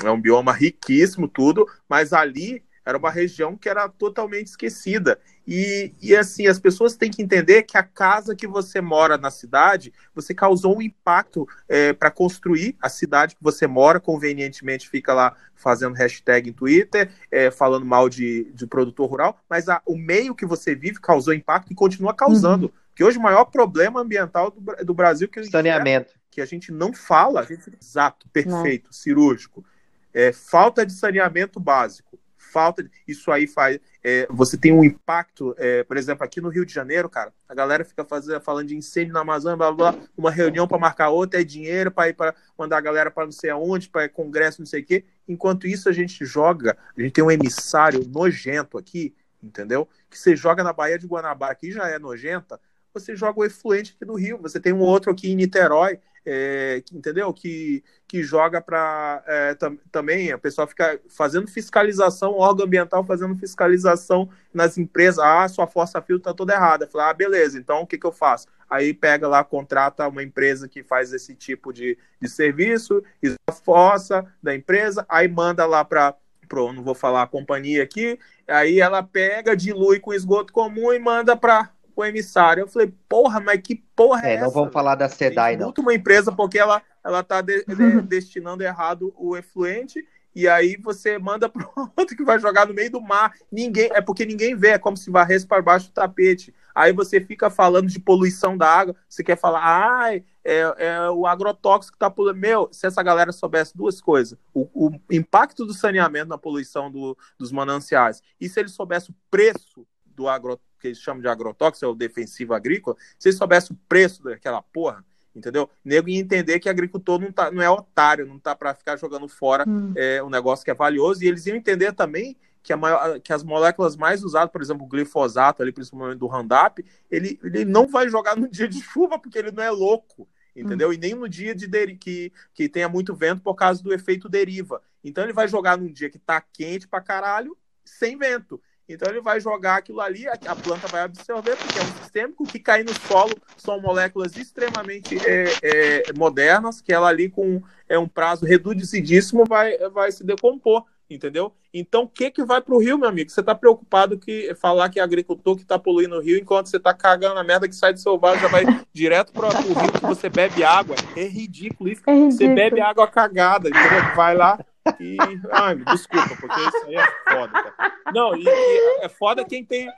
é um bioma riquíssimo, tudo, mas ali era uma região que era totalmente esquecida. E, e assim, as pessoas têm que entender que a casa que você mora na cidade, você causou um impacto é, para construir a cidade que você mora, convenientemente fica lá fazendo hashtag em Twitter, é, falando mal de, de produtor rural, mas a, o meio que você vive causou impacto e continua causando. Uhum. Que hoje o maior problema ambiental do, do Brasil que saneamento é, que a gente não fala, gente, exato, perfeito, não. cirúrgico, é falta de saneamento básico falta. Isso aí faz. É, você tem um impacto, é, por exemplo, aqui no Rio de Janeiro, cara, a galera fica fazendo, falando de incêndio na Amazônia, blá, blá, blá uma reunião para marcar outra, é dinheiro para ir para mandar a galera para não sei aonde, para congresso, não sei o quê. Enquanto isso, a gente joga, a gente tem um emissário nojento aqui, entendeu? Que você joga na Baía de Guanabara, que já é nojenta, você joga o efluente aqui do Rio. Você tem um outro aqui em Niterói, é, entendeu? Que, que joga para é, tam, também a pessoa fica fazendo fiscalização, órgão ambiental fazendo fiscalização nas empresas. Ah, sua força fio está toda errada. Fala, ah, beleza, então o que, que eu faço? Aí pega lá, contrata uma empresa que faz esse tipo de, de serviço, a força da empresa, aí manda lá para pro, não vou falar a companhia aqui, aí ela pega, dilui com esgoto comum e manda para o emissário. Eu falei, porra, mas que porra é, é não essa? vamos falar da SEDAI, não. uma empresa porque ela, ela tá de, de, destinando errado o efluente e aí você manda para outro que vai jogar no meio do mar. Ninguém, é porque ninguém vê, é como se varresse para baixo do tapete. Aí você fica falando de poluição da água, você quer falar, ah, é, é o agrotóxico que tá poluindo. Meu, se essa galera soubesse duas coisas: o, o impacto do saneamento na poluição do, dos mananciais, e se eles soubessem o preço do agrotóxico que eles chamam de agrotóxico, é o defensivo agrícola, se eles soubessem o preço daquela porra, entendeu? Nego ia entender que agricultor não, tá, não é otário, não tá para ficar jogando fora hum. é, um negócio que é valioso, e eles iam entender também que, a maior, que as moléculas mais usadas, por exemplo, o glifosato, ali, principalmente do Roundup, ele, ele não vai jogar no dia de chuva, porque ele não é louco, entendeu? Hum. E nem no dia de que, que tenha muito vento por causa do efeito deriva. Então ele vai jogar num dia que tá quente pra caralho, sem vento. Então ele vai jogar aquilo ali, a, planta vai absorver, porque é um sistêmico que cai no solo, são moléculas extremamente é, é, modernas, que ela ali com é, um prazo reduzidíssimo vai, vai se decompor, entendeu? Então o que que vai para o rio, meu amigo? Você está preocupado que falar que é agricultor que está poluindo o rio, enquanto você está cagando a merda que sai do seu vaso, já vai direto para o rio que você bebe água. É ridículo isso. É ridículo. Você bebe água cagada, entendeu? Vai lá, e. Ai, desculpa, porque isso aí é foda, cara. Não, e, e, é foda quem tem,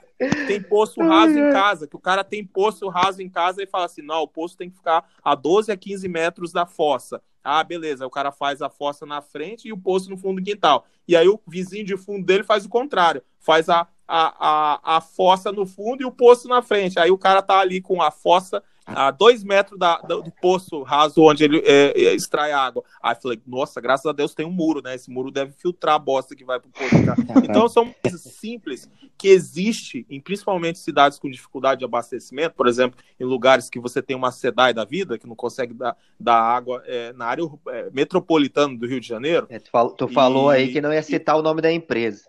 tem poço raso em casa, que o cara tem poço raso em casa e fala assim: não, o poço tem que ficar a 12 a 15 metros da fossa. Ah, beleza. O cara faz a fossa na frente e o poço no fundo do quintal. E aí o vizinho de fundo dele faz o contrário. Faz a, a, a, a fossa no fundo e o poço na frente. Aí o cara tá ali com a fossa a dois metros da, do, poço raso onde ele é, é, extrai água. Aí falei, nossa, graças a Deus tem um muro, né? Esse muro deve filtrar a bosta que vai pro poço. Então são coisas simples que existe em principalmente cidades com dificuldade de abastecimento, por exemplo, em lugares que você tem uma SEDAI da vida, que não consegue dar, dar água é, na área é, metropolitana do Rio de Janeiro. É, tu, fal, tu e... falou aí que não ia citar e... o nome da empresa.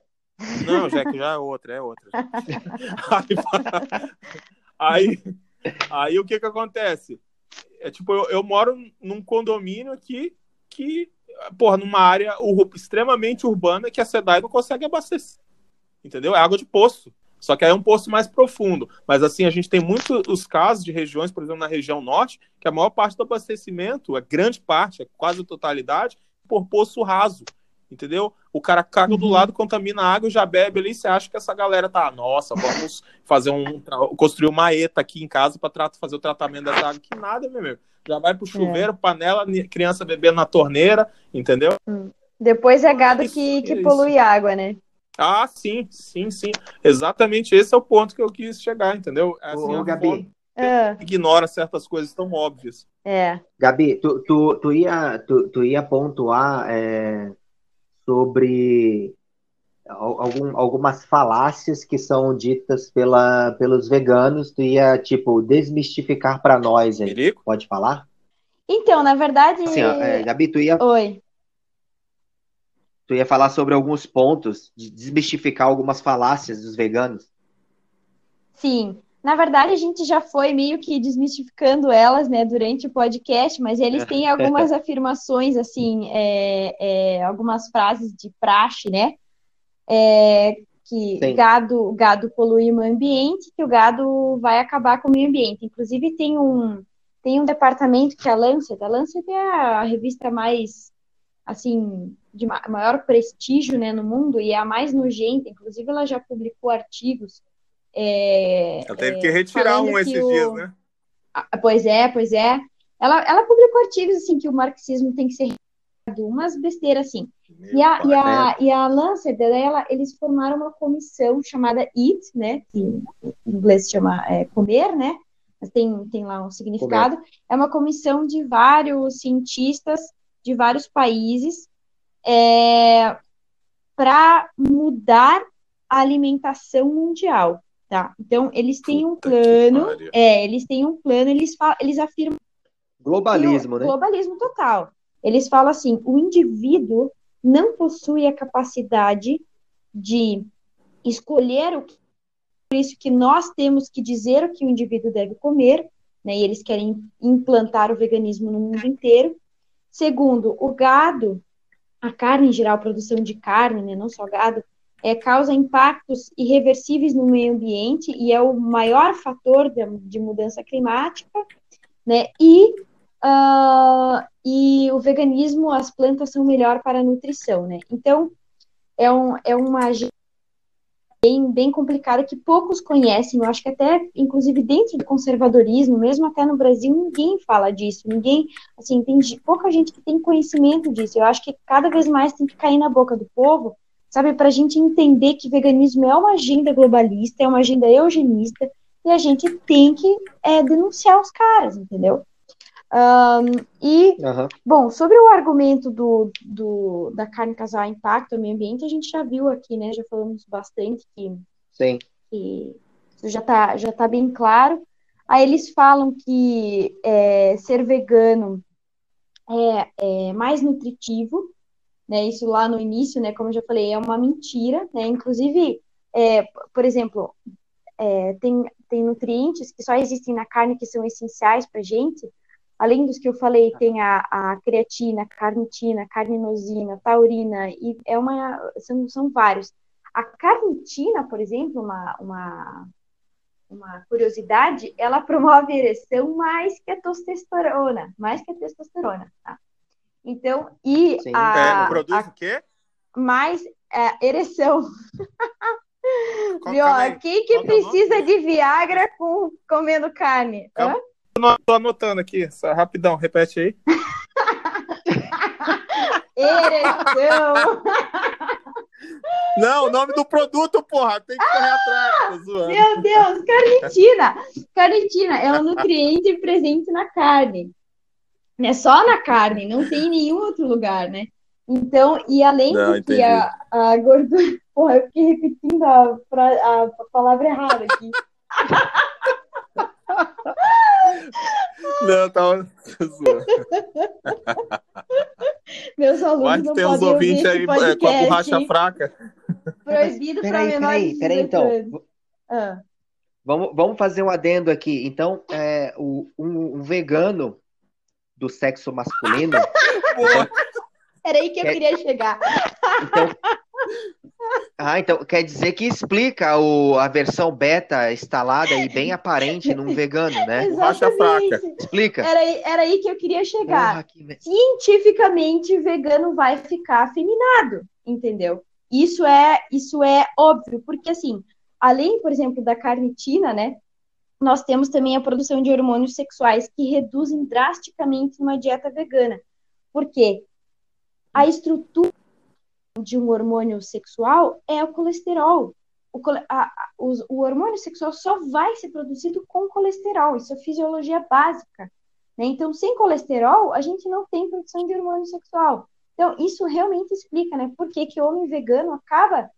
Não, já que já é outra, é outra. aí, aí Aí o que que acontece? É tipo, eu, eu moro num condomínio aqui que, porra, numa área ur extremamente urbana que a SEDAI não consegue abastecer. Entendeu? É água de poço. Só que aí é um poço mais profundo. Mas assim, a gente tem muitos casos de regiões, por exemplo, na região norte, que a maior parte do abastecimento, a grande parte, a quase a totalidade, por poço raso entendeu? O cara caga uhum. do lado, contamina a água e já bebe ali. Você acha que essa galera tá, nossa, vamos fazer um. construir uma ETA aqui em casa para fazer o tratamento dessa água. Que nada, meu amigo. Já vai pro chuveiro, é. panela, criança bebendo na torneira, entendeu? Hum. Depois é gado que, que polui água, né? Ah, sim, sim, sim. Exatamente esse é o ponto que eu quis chegar, entendeu? É assim, Ô, Gabi. É. Ignora certas coisas tão óbvias. É. Gabi, tu, tu, tu, ia, tu, tu ia pontuar é, sobre algum, algumas falácias que são ditas pela, pelos veganos. Tu ia, tipo, desmistificar para nós aí. Perico? Pode falar? Então, na verdade. Assim, ó, é, Gabi, tu ia. Oi. Tu ia falar sobre alguns pontos, de desmistificar algumas falácias dos veganos. Sim. Na verdade, a gente já foi meio que desmistificando elas, né, durante o podcast, mas eles têm algumas afirmações, assim, é, é, algumas frases de praxe, né, é, que Sim. gado, gado polui o meio ambiente, que o gado vai acabar com o meio ambiente. Inclusive, tem um, tem um departamento que é a Lancet, a Lancet é a revista mais, assim, de maior prestígio, né, no mundo, e é a mais nojenta, inclusive ela já publicou artigos é, ela teve que é, retirar um esses o... dias, né? Pois é, pois é. Ela, ela publicou artigos assim que o marxismo tem que ser umas besteiras assim. e a, e a, e a Lancet, ela, eles formaram uma comissão chamada EAT, né? Que em inglês se chama é, comer, né? Mas tem, tem lá um significado. Comer. É uma comissão de vários cientistas de vários países é, para mudar a alimentação mundial. Tá? Então, eles têm um plano, é, eles têm um plano, eles, falam, eles afirmam. Globalismo, né? Globalismo total. Eles falam assim: o indivíduo não possui a capacidade de escolher o que. Por isso que nós temos que dizer o que o indivíduo deve comer, né? E eles querem implantar o veganismo no mundo inteiro. Segundo, o gado, a carne em geral, a produção de carne, né? Não só gado, é, causa impactos irreversíveis no meio ambiente e é o maior fator de, de mudança climática, né? E, uh, e o veganismo, as plantas são melhor para a nutrição, né? Então, é, um, é uma bem, bem complicada que poucos conhecem. Eu acho que até, inclusive, dentro do conservadorismo, mesmo até no Brasil, ninguém fala disso. Ninguém, assim, tem pouca gente que tem conhecimento disso. Eu acho que cada vez mais tem que cair na boca do povo sabe? Para a gente entender que veganismo é uma agenda globalista, é uma agenda eugenista, e a gente tem que é, denunciar os caras, entendeu? Um, e, uhum. bom, sobre o argumento do, do, da carne causar impacto ao meio ambiente, a gente já viu aqui, né? Já falamos bastante que, Sim. que isso já está já tá bem claro. Aí eles falam que é, ser vegano é, é, mais nutritivo, né? Isso lá no início, né? Como eu já falei, é uma mentira, né? Inclusive, é, por exemplo, é, tem, tem nutrientes que só existem na carne que são essenciais para gente, Além dos que eu falei, tem a, a creatina, carnitina, carninosina, taurina, e é uma, são, são vários. A carnitina, por exemplo, uma, uma, uma curiosidade, ela promove ereção mais que a testosterona, mais que a testosterona, tá? Então, e Sim. a... É, produz a, o quê? Mais é, ereção. Viu? Quem que precisa de Viagra com, comendo carne? Calma, tô anotando aqui, só rapidão, repete aí. Ereção. Não, o nome do produto, porra, tem que correr atrás. Meu Deus, carnitina. Carnitina é um nutriente presente na carne. É só na carne, não tem em nenhum outro lugar, né? Então, e além não, de que a, a gordura. Porra, eu fiquei repetindo a, a, a palavra errada aqui. Não, tava zoando. Meus alunos Mas não tem uns ouvintes aí é, com a borracha fraca. Proibido para menores peraí, peraí, então. Ah. Vamos, vamos fazer um adendo aqui. Então, é, o, um, um vegano do sexo masculino. Era aí que eu queria chegar. Então, ah, então quer dizer que explica o, a versão beta instalada e bem aparente num vegano, né? Borracha fraca. Explica. Era, era aí que eu queria chegar. Porra, que... Cientificamente, vegano vai ficar afeminado, entendeu? Isso é, isso é óbvio, porque assim, além, por exemplo, da carnitina, né? Nós temos também a produção de hormônios sexuais que reduzem drasticamente numa dieta vegana. Por quê? A estrutura de um hormônio sexual é o colesterol. O, a, a, o, o, hormônio sexual só vai ser produzido com colesterol, isso é fisiologia básica. Né? Então, sem colesterol, a gente não tem produção de hormônio sexual. Então, isso realmente explica, né? Por que, que o homem vegano acaba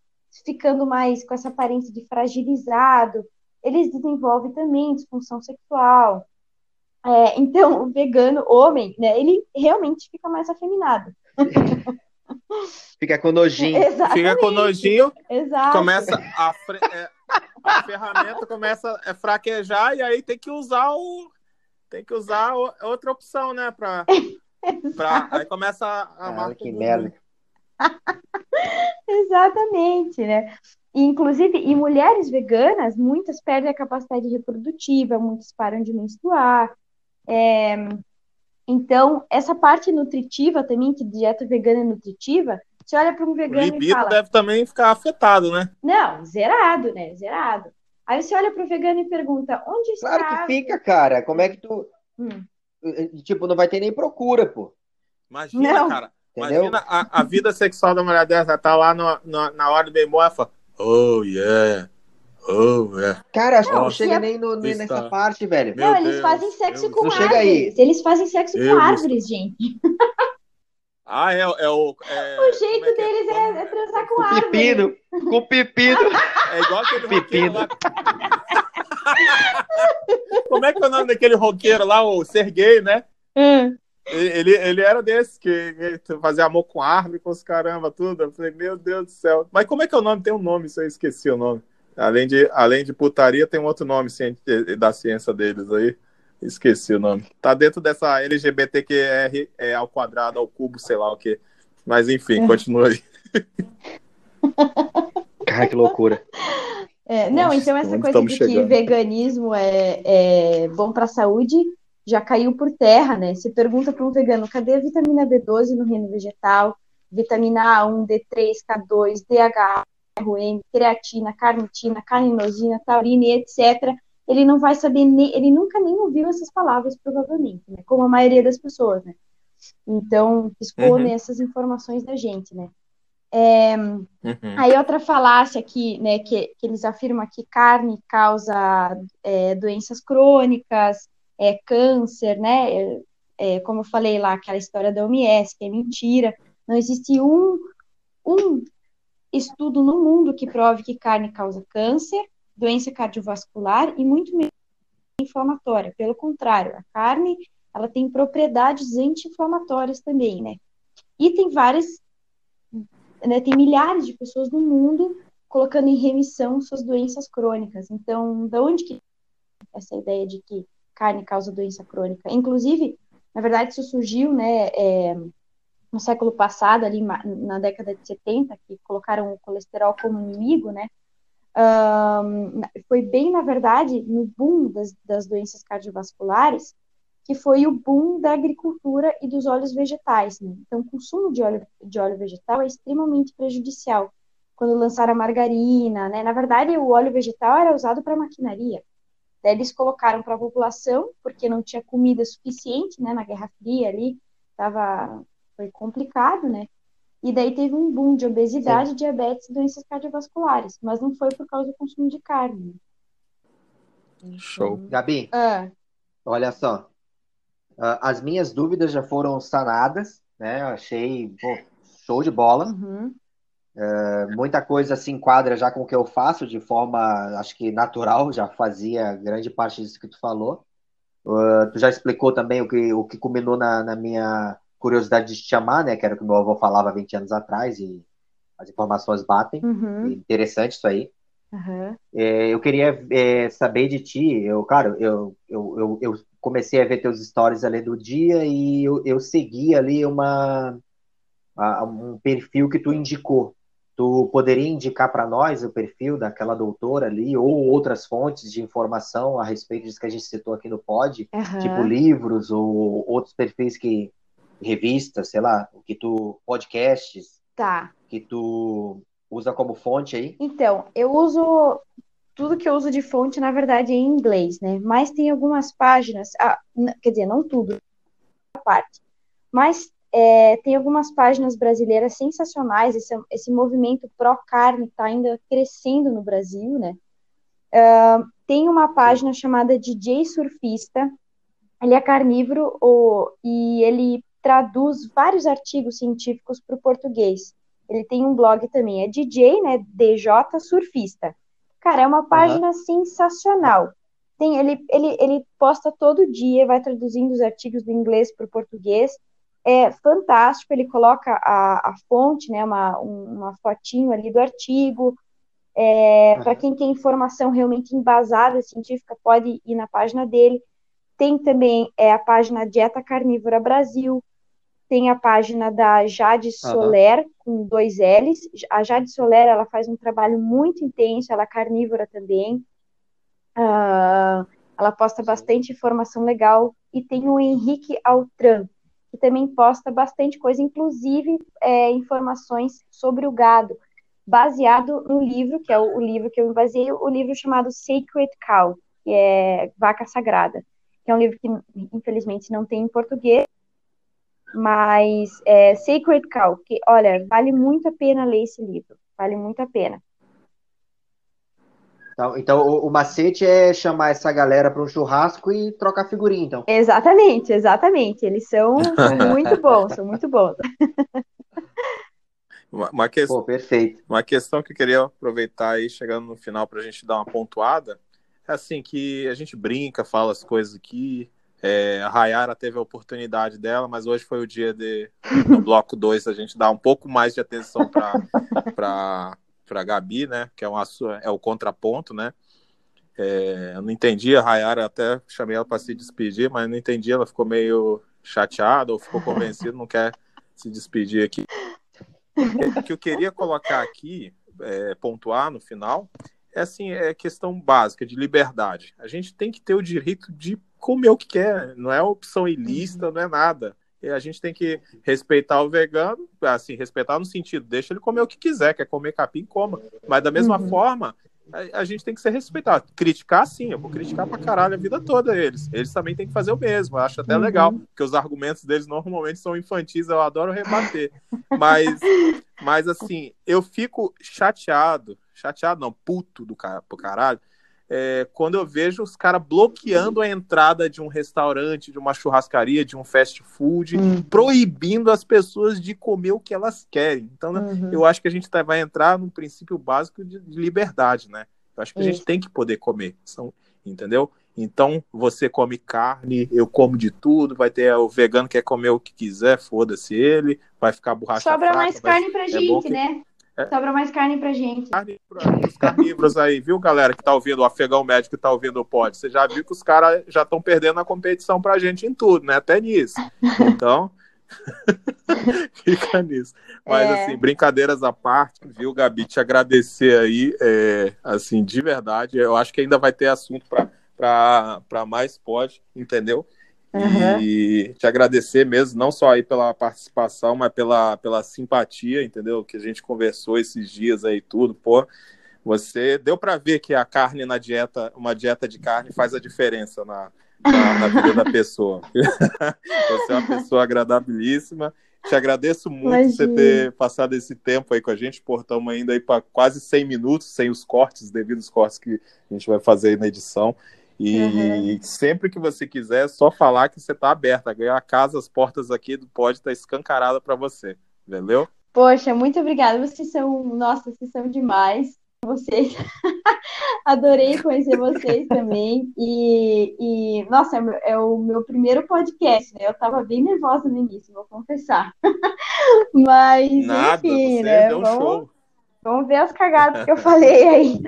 ficando mais com essa aparência de fragilizado, eles desenvolvem também disfunção sexual. É, então, o vegano, homem, né, ele realmente fica mais afeminado. Fica com nojinho. Exatamente. Fica com nojinho. Exato. Começa a, é, a ferramenta começa a fraquejar e aí tem que usar o tem que usar outra opção, né, para para aí começa a ah, que merda. Exatamente, né? Inclusive, em mulheres veganas, muitas perdem a capacidade reprodutiva, muitas param de menstruar. É, então, essa parte nutritiva também, que dieta vegana é nutritiva, você olha para um vegano o libido e fala... deve também ficar afetado, né? Não, zerado, né? Zerado. Aí você olha para o vegano e pergunta, onde está... Claro que fica, cara. Como é que tu... Hum. Tipo, não vai ter nem procura, pô. Imagina, não. cara. Entendeu? Imagina a, a, vida sexual da mulher dessa, tá lá no, no, na hora do bem e fala, oh, yeah. Oh, é. Cara, acho que não chega nem no, nessa parte, velho. Meu não, eles Deus, fazem sexo com árvores. Chega aí. Eles fazem sexo com árvores, gente. Ah, é, é o. É, o jeito é, é deles é, é, transar com, com árvore. Pepino. Com pepino. É igual aquele pepino. Lá. Como é que é o nome daquele roqueiro lá, o Serguei, né? Hum. Ele, ele era desse, que fazia amor com árvore, com os caramba, tudo. Eu falei, meu Deus do céu. Mas como é que é o nome? Tem um nome, se eu esqueci o nome. Além de, além de putaria, tem um outro nome da ciência deles aí. Esqueci o nome. Tá dentro dessa LGBTQR é, ao quadrado, ao cubo, sei lá o que. Mas enfim, é. continua aí. Cara, que loucura. É, não, Nossa, então essa coisa de chegando? que veganismo é, é bom para a saúde já caiu por terra, né? Você pergunta para um vegano, cadê a vitamina B12 no reino vegetal? Vitamina A1, D3, K2, DHA, ROM, creatina, carnitina, carninosina, taurina, etc., ele não vai saber, nem, ele nunca nem ouviu essas palavras, provavelmente, né? Como a maioria das pessoas, né? Então, expõe uhum. essas informações da gente, né? É, uhum. Aí outra falácia aqui, né, que, que eles afirmam que carne causa é, doenças crônicas, é, câncer, né? é, como eu falei lá, aquela história da OMS, que é mentira. Não existe um, um estudo no mundo que prove que carne causa câncer, doença cardiovascular e muito menos inflamatória. Pelo contrário, a carne ela tem propriedades anti-inflamatórias também, né? E tem várias, né, tem milhares de pessoas no mundo colocando em remissão suas doenças crônicas. Então, da onde que essa ideia de que carne causa doença crônica? Inclusive, na verdade, isso surgiu, né, é, no século passado, ali na década de 70, que colocaram o colesterol como inimigo, né? Um, foi bem, na verdade, no boom das, das doenças cardiovasculares, que foi o boom da agricultura e dos óleos vegetais. Né? Então, o consumo de óleo, de óleo vegetal é extremamente prejudicial. Quando lançaram a margarina, né? na verdade, o óleo vegetal era usado para maquinaria. Daí eles colocaram para a população, porque não tinha comida suficiente né? na Guerra Fria ali, tava, foi complicado, né? E daí teve um boom de obesidade, Sim. diabetes e doenças cardiovasculares, mas não foi por causa do consumo de carne. Show. Então, Gabi, ah. olha só. Ah, as minhas dúvidas já foram sanadas, né? Eu achei pô, show de bola. Uhum. Uh, muita coisa se enquadra já com o que eu faço de forma, acho que natural, já fazia grande parte disso que tu falou. Uh, tu já explicou também o que, o que culminou na, na minha curiosidade de te chamar, né? Que era o que meu avô falava 20 anos atrás e as informações batem. Uhum. Interessante isso aí. Uhum. É, eu queria é, saber de ti, eu, claro, eu, eu, eu, eu, comecei a ver teus stories ali do dia e eu, eu segui ali uma, um perfil que tu indicou. Tu poderia indicar para nós o perfil daquela doutora ali ou outras fontes de informação a respeito disso que a gente citou aqui no pod, uhum. tipo livros ou outros perfis que revistas, sei lá, que tu podcasts, tá. que tu usa como fonte aí? Então, eu uso tudo que eu uso de fonte, na verdade, é em inglês, né? Mas tem algumas páginas, ah, quer dizer, não tudo, a parte, mas é, tem algumas páginas brasileiras sensacionais. Esse, esse movimento pró-carne está ainda crescendo no Brasil, né? Uh, tem uma página chamada DJ Surfista. Ele é carnívoro o, e ele traduz vários artigos científicos para o português. Ele tem um blog também, é DJ, né? DJ Surfista. Cara, é uma página uhum. sensacional. Tem, ele, ele, ele posta todo dia, vai traduzindo os artigos do inglês para o português. É fantástico, ele coloca a, a fonte, né, uma, uma fotinho ali do artigo. É, uhum. Para quem tem informação realmente embasada, científica, pode ir na página dele. Tem também é, a página Dieta Carnívora Brasil, tem a página da Jade Soler, uhum. com dois L's. A Jade Soler, ela faz um trabalho muito intenso, ela é carnívora também. Uh, ela posta bastante informação legal. E tem o Henrique Altran, que também posta bastante coisa, inclusive é, informações sobre o gado, baseado no livro, que é o, o livro que eu baseei, o livro chamado Sacred Cow, que é Vaca Sagrada, que é um livro que, infelizmente, não tem em português, mas é, Sacred Cow, que, olha, vale muito a pena ler esse livro. Vale muito a pena. Então, então o, o macete é chamar essa galera para um churrasco e trocar figurinha, então. Exatamente, exatamente. Eles são, muito bons, são muito bons. Uma, uma, que... Pô, perfeito. uma questão que eu queria aproveitar aí, chegando no final, para a gente dar uma pontuada, é assim, que a gente brinca, fala as coisas aqui, é, a Rayara teve a oportunidade dela, mas hoje foi o dia de, no bloco 2, a gente dar um pouco mais de atenção para a Gabi, né? Que é, uma, é o contraponto, né? É, eu não entendi, a Rayara até chamei ela para se despedir, mas não entendi, ela ficou meio chateada ou ficou convencida, não quer se despedir aqui. O que eu queria colocar aqui, é, pontuar no final, é assim, é questão básica de liberdade. A gente tem que ter o direito de comer o que quer, não é opção ilícita, não é nada. E a gente tem que respeitar o vegano, assim, respeitar no sentido, deixa ele comer o que quiser, quer comer capim, coma. Mas da mesma uhum. forma, a, a, gente tem que ser respeitado. Criticar, sim, eu vou criticar pra caralho a vida toda eles. Eles também têm que fazer o mesmo. Eu acho até uhum. legal, porque os argumentos deles normalmente são infantis, eu adoro rebater. Mas, mas assim, eu fico chateado, chateado não, puto do cara, pro caralho, é, quando eu vejo os caras bloqueando a entrada de um restaurante, de uma churrascaria, de um fast food, uhum. proibindo as pessoas de comer o que elas querem. Então, né, uhum. eu acho que a gente tá, vai entrar num princípio básico de, de liberdade, né? Eu acho que a gente tem que poder comer, são, entendeu? Então, você come carne, eu como de tudo, vai ter o vegano que quer comer o que quiser, foda-se ele, vai ficar borracha Sobra fraca, mais carne pra é gente, que... né? É. Sobra mais carne pra gente. Carne para os carnívoros aí, viu, galera, que tá ouvindo, o afegão médico que tá ouvindo o pod. Você já viu que os caras já estão perdendo a competição pra gente em tudo, né? Até nisso. Então, fica nisso. Mas, é. assim, brincadeiras à parte, viu, Gabi? Te agradecer aí, é, assim, de verdade. Eu acho que ainda vai ter assunto para mais pod, entendeu? Uhum. E te agradecer mesmo, não só aí pela participação, mas pela, pela simpatia, entendeu? Que a gente conversou esses dias aí tudo, pô. Você deu para ver que a carne na dieta, uma dieta de carne faz a diferença na, na, na vida da pessoa. você é uma pessoa agradabilíssima. Te agradeço muito Imagina. você ter passado esse tempo aí com a gente. Portamos ainda aí para quase 100 minutos, sem os cortes, devido aos cortes que a gente vai fazer aí na edição. E uhum. sempre que você quiser, é só falar que você está aberta. A casa, as portas aqui do Pode estar tá escancarada para você. Entendeu? Poxa, muito obrigada. Vocês são, nossa, vocês são demais. Vocês, adorei conhecer vocês também. E, e nossa, é, é o meu primeiro podcast, né? Eu estava bem nervosa no início, vou confessar. Mas, Nada, enfim, né? Vamos, show. Vamos ver as cagadas que eu falei aí.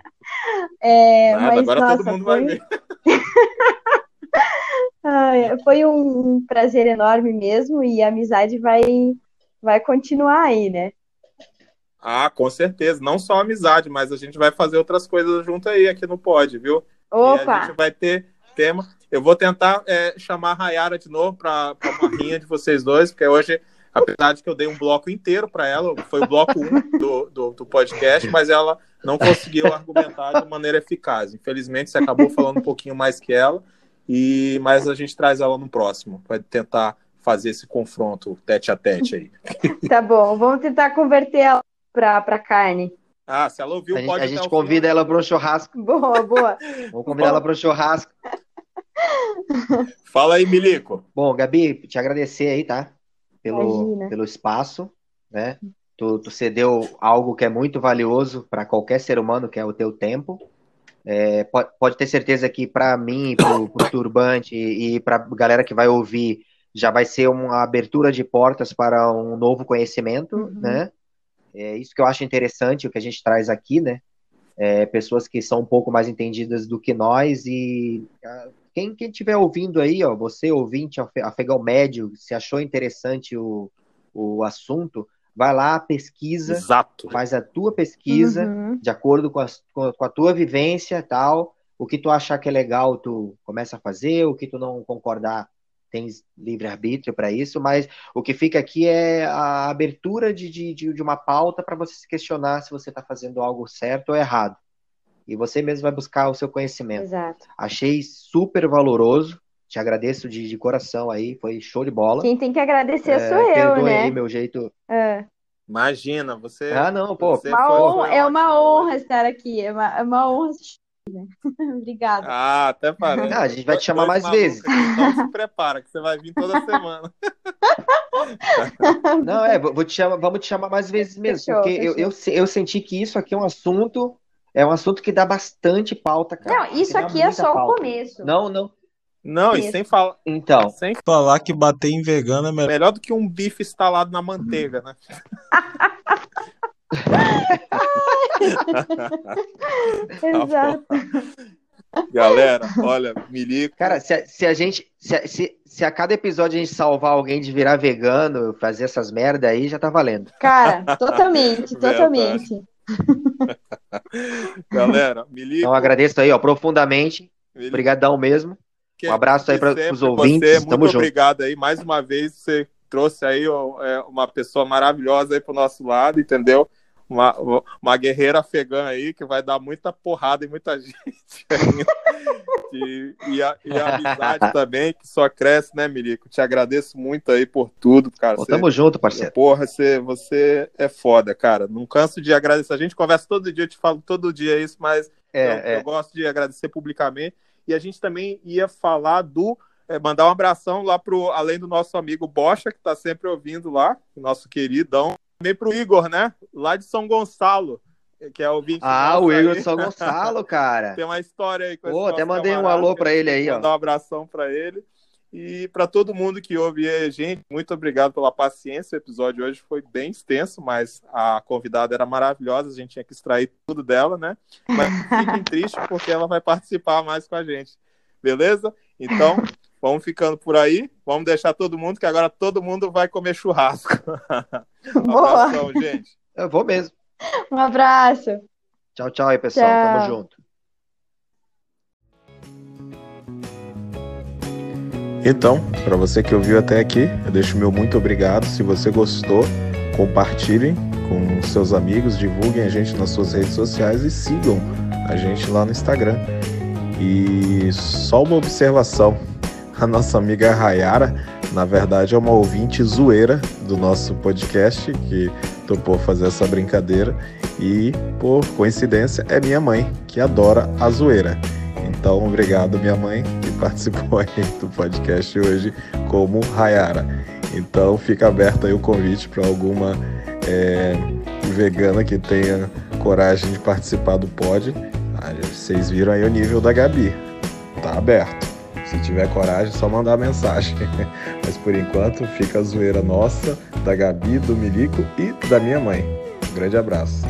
É, Nada, mas, agora nossa, todo mundo foi... vai ver. foi um prazer enorme mesmo e a amizade vai, vai continuar aí, né? Ah, com certeza. Não só amizade, mas a gente vai fazer outras coisas junto aí aqui no Pod, viu? Opa! E a gente vai ter tema. Eu vou tentar é, chamar a Rayara de novo para uma rinha de vocês dois, porque hoje apesar de que eu dei um bloco inteiro para ela, foi o bloco 1 do, do, do, podcast, mas ela não conseguiu argumentar de maneira eficaz. Infelizmente, você acabou falando um pouquinho mais que ela, e mas a gente traz ela no próximo, para tentar fazer esse confronto tete a tete aí. Tá bom, vamos tentar converter ela para carne. Ah, se ela ouviu, a pode gente, A gente convida ela para um churrasco. Boa, boa. Vamos convidar ela para um churrasco. Fala aí, Milico. Bom, Gabi, te agradecer aí, tá? Pelo, pelo espaço, né? Tu, tu, cedeu algo que é muito valioso para qualquer ser humano, que é o teu tempo. É, pode, pode, ter certeza que para mim, para o Turbante e, e para a galera que vai ouvir, já vai ser uma abertura de portas para um novo conhecimento, uhum. né? É isso que eu acho interessante, o que a gente traz aqui, né? É, pessoas que são um pouco mais entendidas do que nós e quem estiver ouvindo aí, ó, você ouvinte afegão médio, se achou interessante o, o assunto, vai lá, pesquisa, Exato. faz a tua pesquisa uhum. de acordo com a, com a tua vivência tal. O que tu achar que é legal, tu começa a fazer, o que tu não concordar, tens livre-arbítrio para isso, mas o que fica aqui é a abertura de, de, de uma pauta para você se questionar se você está fazendo algo certo ou errado e você mesmo vai buscar o seu conhecimento. Exato. Achei super valoroso. Te agradeço de, de coração aí, foi show de bola. Quem tem que agradecer é, sou eu, né? aí meu jeito. É. Imagina, você. Ah, não, pô. Uma honra, é uma honra estar aqui. É uma, é uma honra assistir. Né? Obrigada. Ah, até parece. Ah, a gente vai te chamar mais vezes. Então se prepara, que você vai vir toda semana. Não, é, vou te chamar, vamos te chamar mais vezes mesmo, fechou, porque fechou. Eu, eu, eu senti que isso aqui é um assunto é um assunto que dá bastante pauta, cara. Não, isso aqui é só pauta. o começo. Não, não. Não, e sem falar. Então. Sem falar que bater em vegano é melhor, melhor do que um bife instalado na manteiga, né? Exato. Galera, olha, Milico. Cara, se, se a gente. Se, se, se, a cada episódio a gente salvar alguém de virar vegano, fazer essas merda aí, já tá valendo. Cara, totalmente, totalmente. Galera, Milico. Então agradeço aí, ó, profundamente. Obrigadão mesmo. um abraço aí para os ouvintes. Você, Tamo muito obrigado aí. Mais uma vez, você trouxe aí ó, é, uma pessoa maravilhosa aí pro nosso lado, entendeu? Uma, uma guerreira afegã aí que vai dar muita porrada em muita gente e, e, a, e, a, amizade também, que só cresce, né, Mirico? Te agradeço muito aí por tudo, cara. Pô, tamo junto, parceiro. Porra, você, você é foda, cara. Não canso de agradecer. A gente conversa todo dia, eu te falo todo dia isso, mas é, eu, é. eu gosto de agradecer publicamente. E a gente também ia falar do é, mandar um abração lá pro, além do nosso amigo Bocha, que está sempre ouvindo lá, nosso queridão, também pro Igor, né? Lá de São Gonçalo, que é o ouvinte. Ah, o Igor aí. de São Gonçalo, cara. Tem uma história aí com Pô, até mandei um alô para ele aí, ó. Mandar um abração para ele. E para todo mundo que ouve a gente, muito obrigado pela paciência. O episódio hoje foi bem extenso, mas a convidada era maravilhosa, a gente tinha que extrair tudo dela, né? Mas fiquem tristes porque ela vai participar mais com a gente. Beleza? Então, Vamos ficando por aí. Vamos deixar todo mundo, que agora todo mundo vai comer churrasco. um abração, gente. Eu vou mesmo. Um abraço. Tchau, tchau aí, pessoal. Tchau. Tamo junto. Então, para você que ouviu até aqui, eu deixo meu muito obrigado. Se você gostou, compartilhem com seus amigos, divulguem a gente nas suas redes sociais e sigam a gente lá no Instagram. E só uma observação a nossa amiga Rayara, na verdade é uma ouvinte zoeira do nosso podcast que topou fazer essa brincadeira e por coincidência é minha mãe que adora a zoeira. Então, obrigado minha mãe que participou aí do podcast hoje como Rayara. Então, fica aberto aí o convite para alguma é, vegana que tenha coragem de participar do pod. Ah, vocês viram aí o nível da Gabi. Tá aberto. Se tiver coragem, é só mandar mensagem. Mas por enquanto, fica a zoeira nossa, da Gabi, do Milico e da minha mãe. Um grande abraço.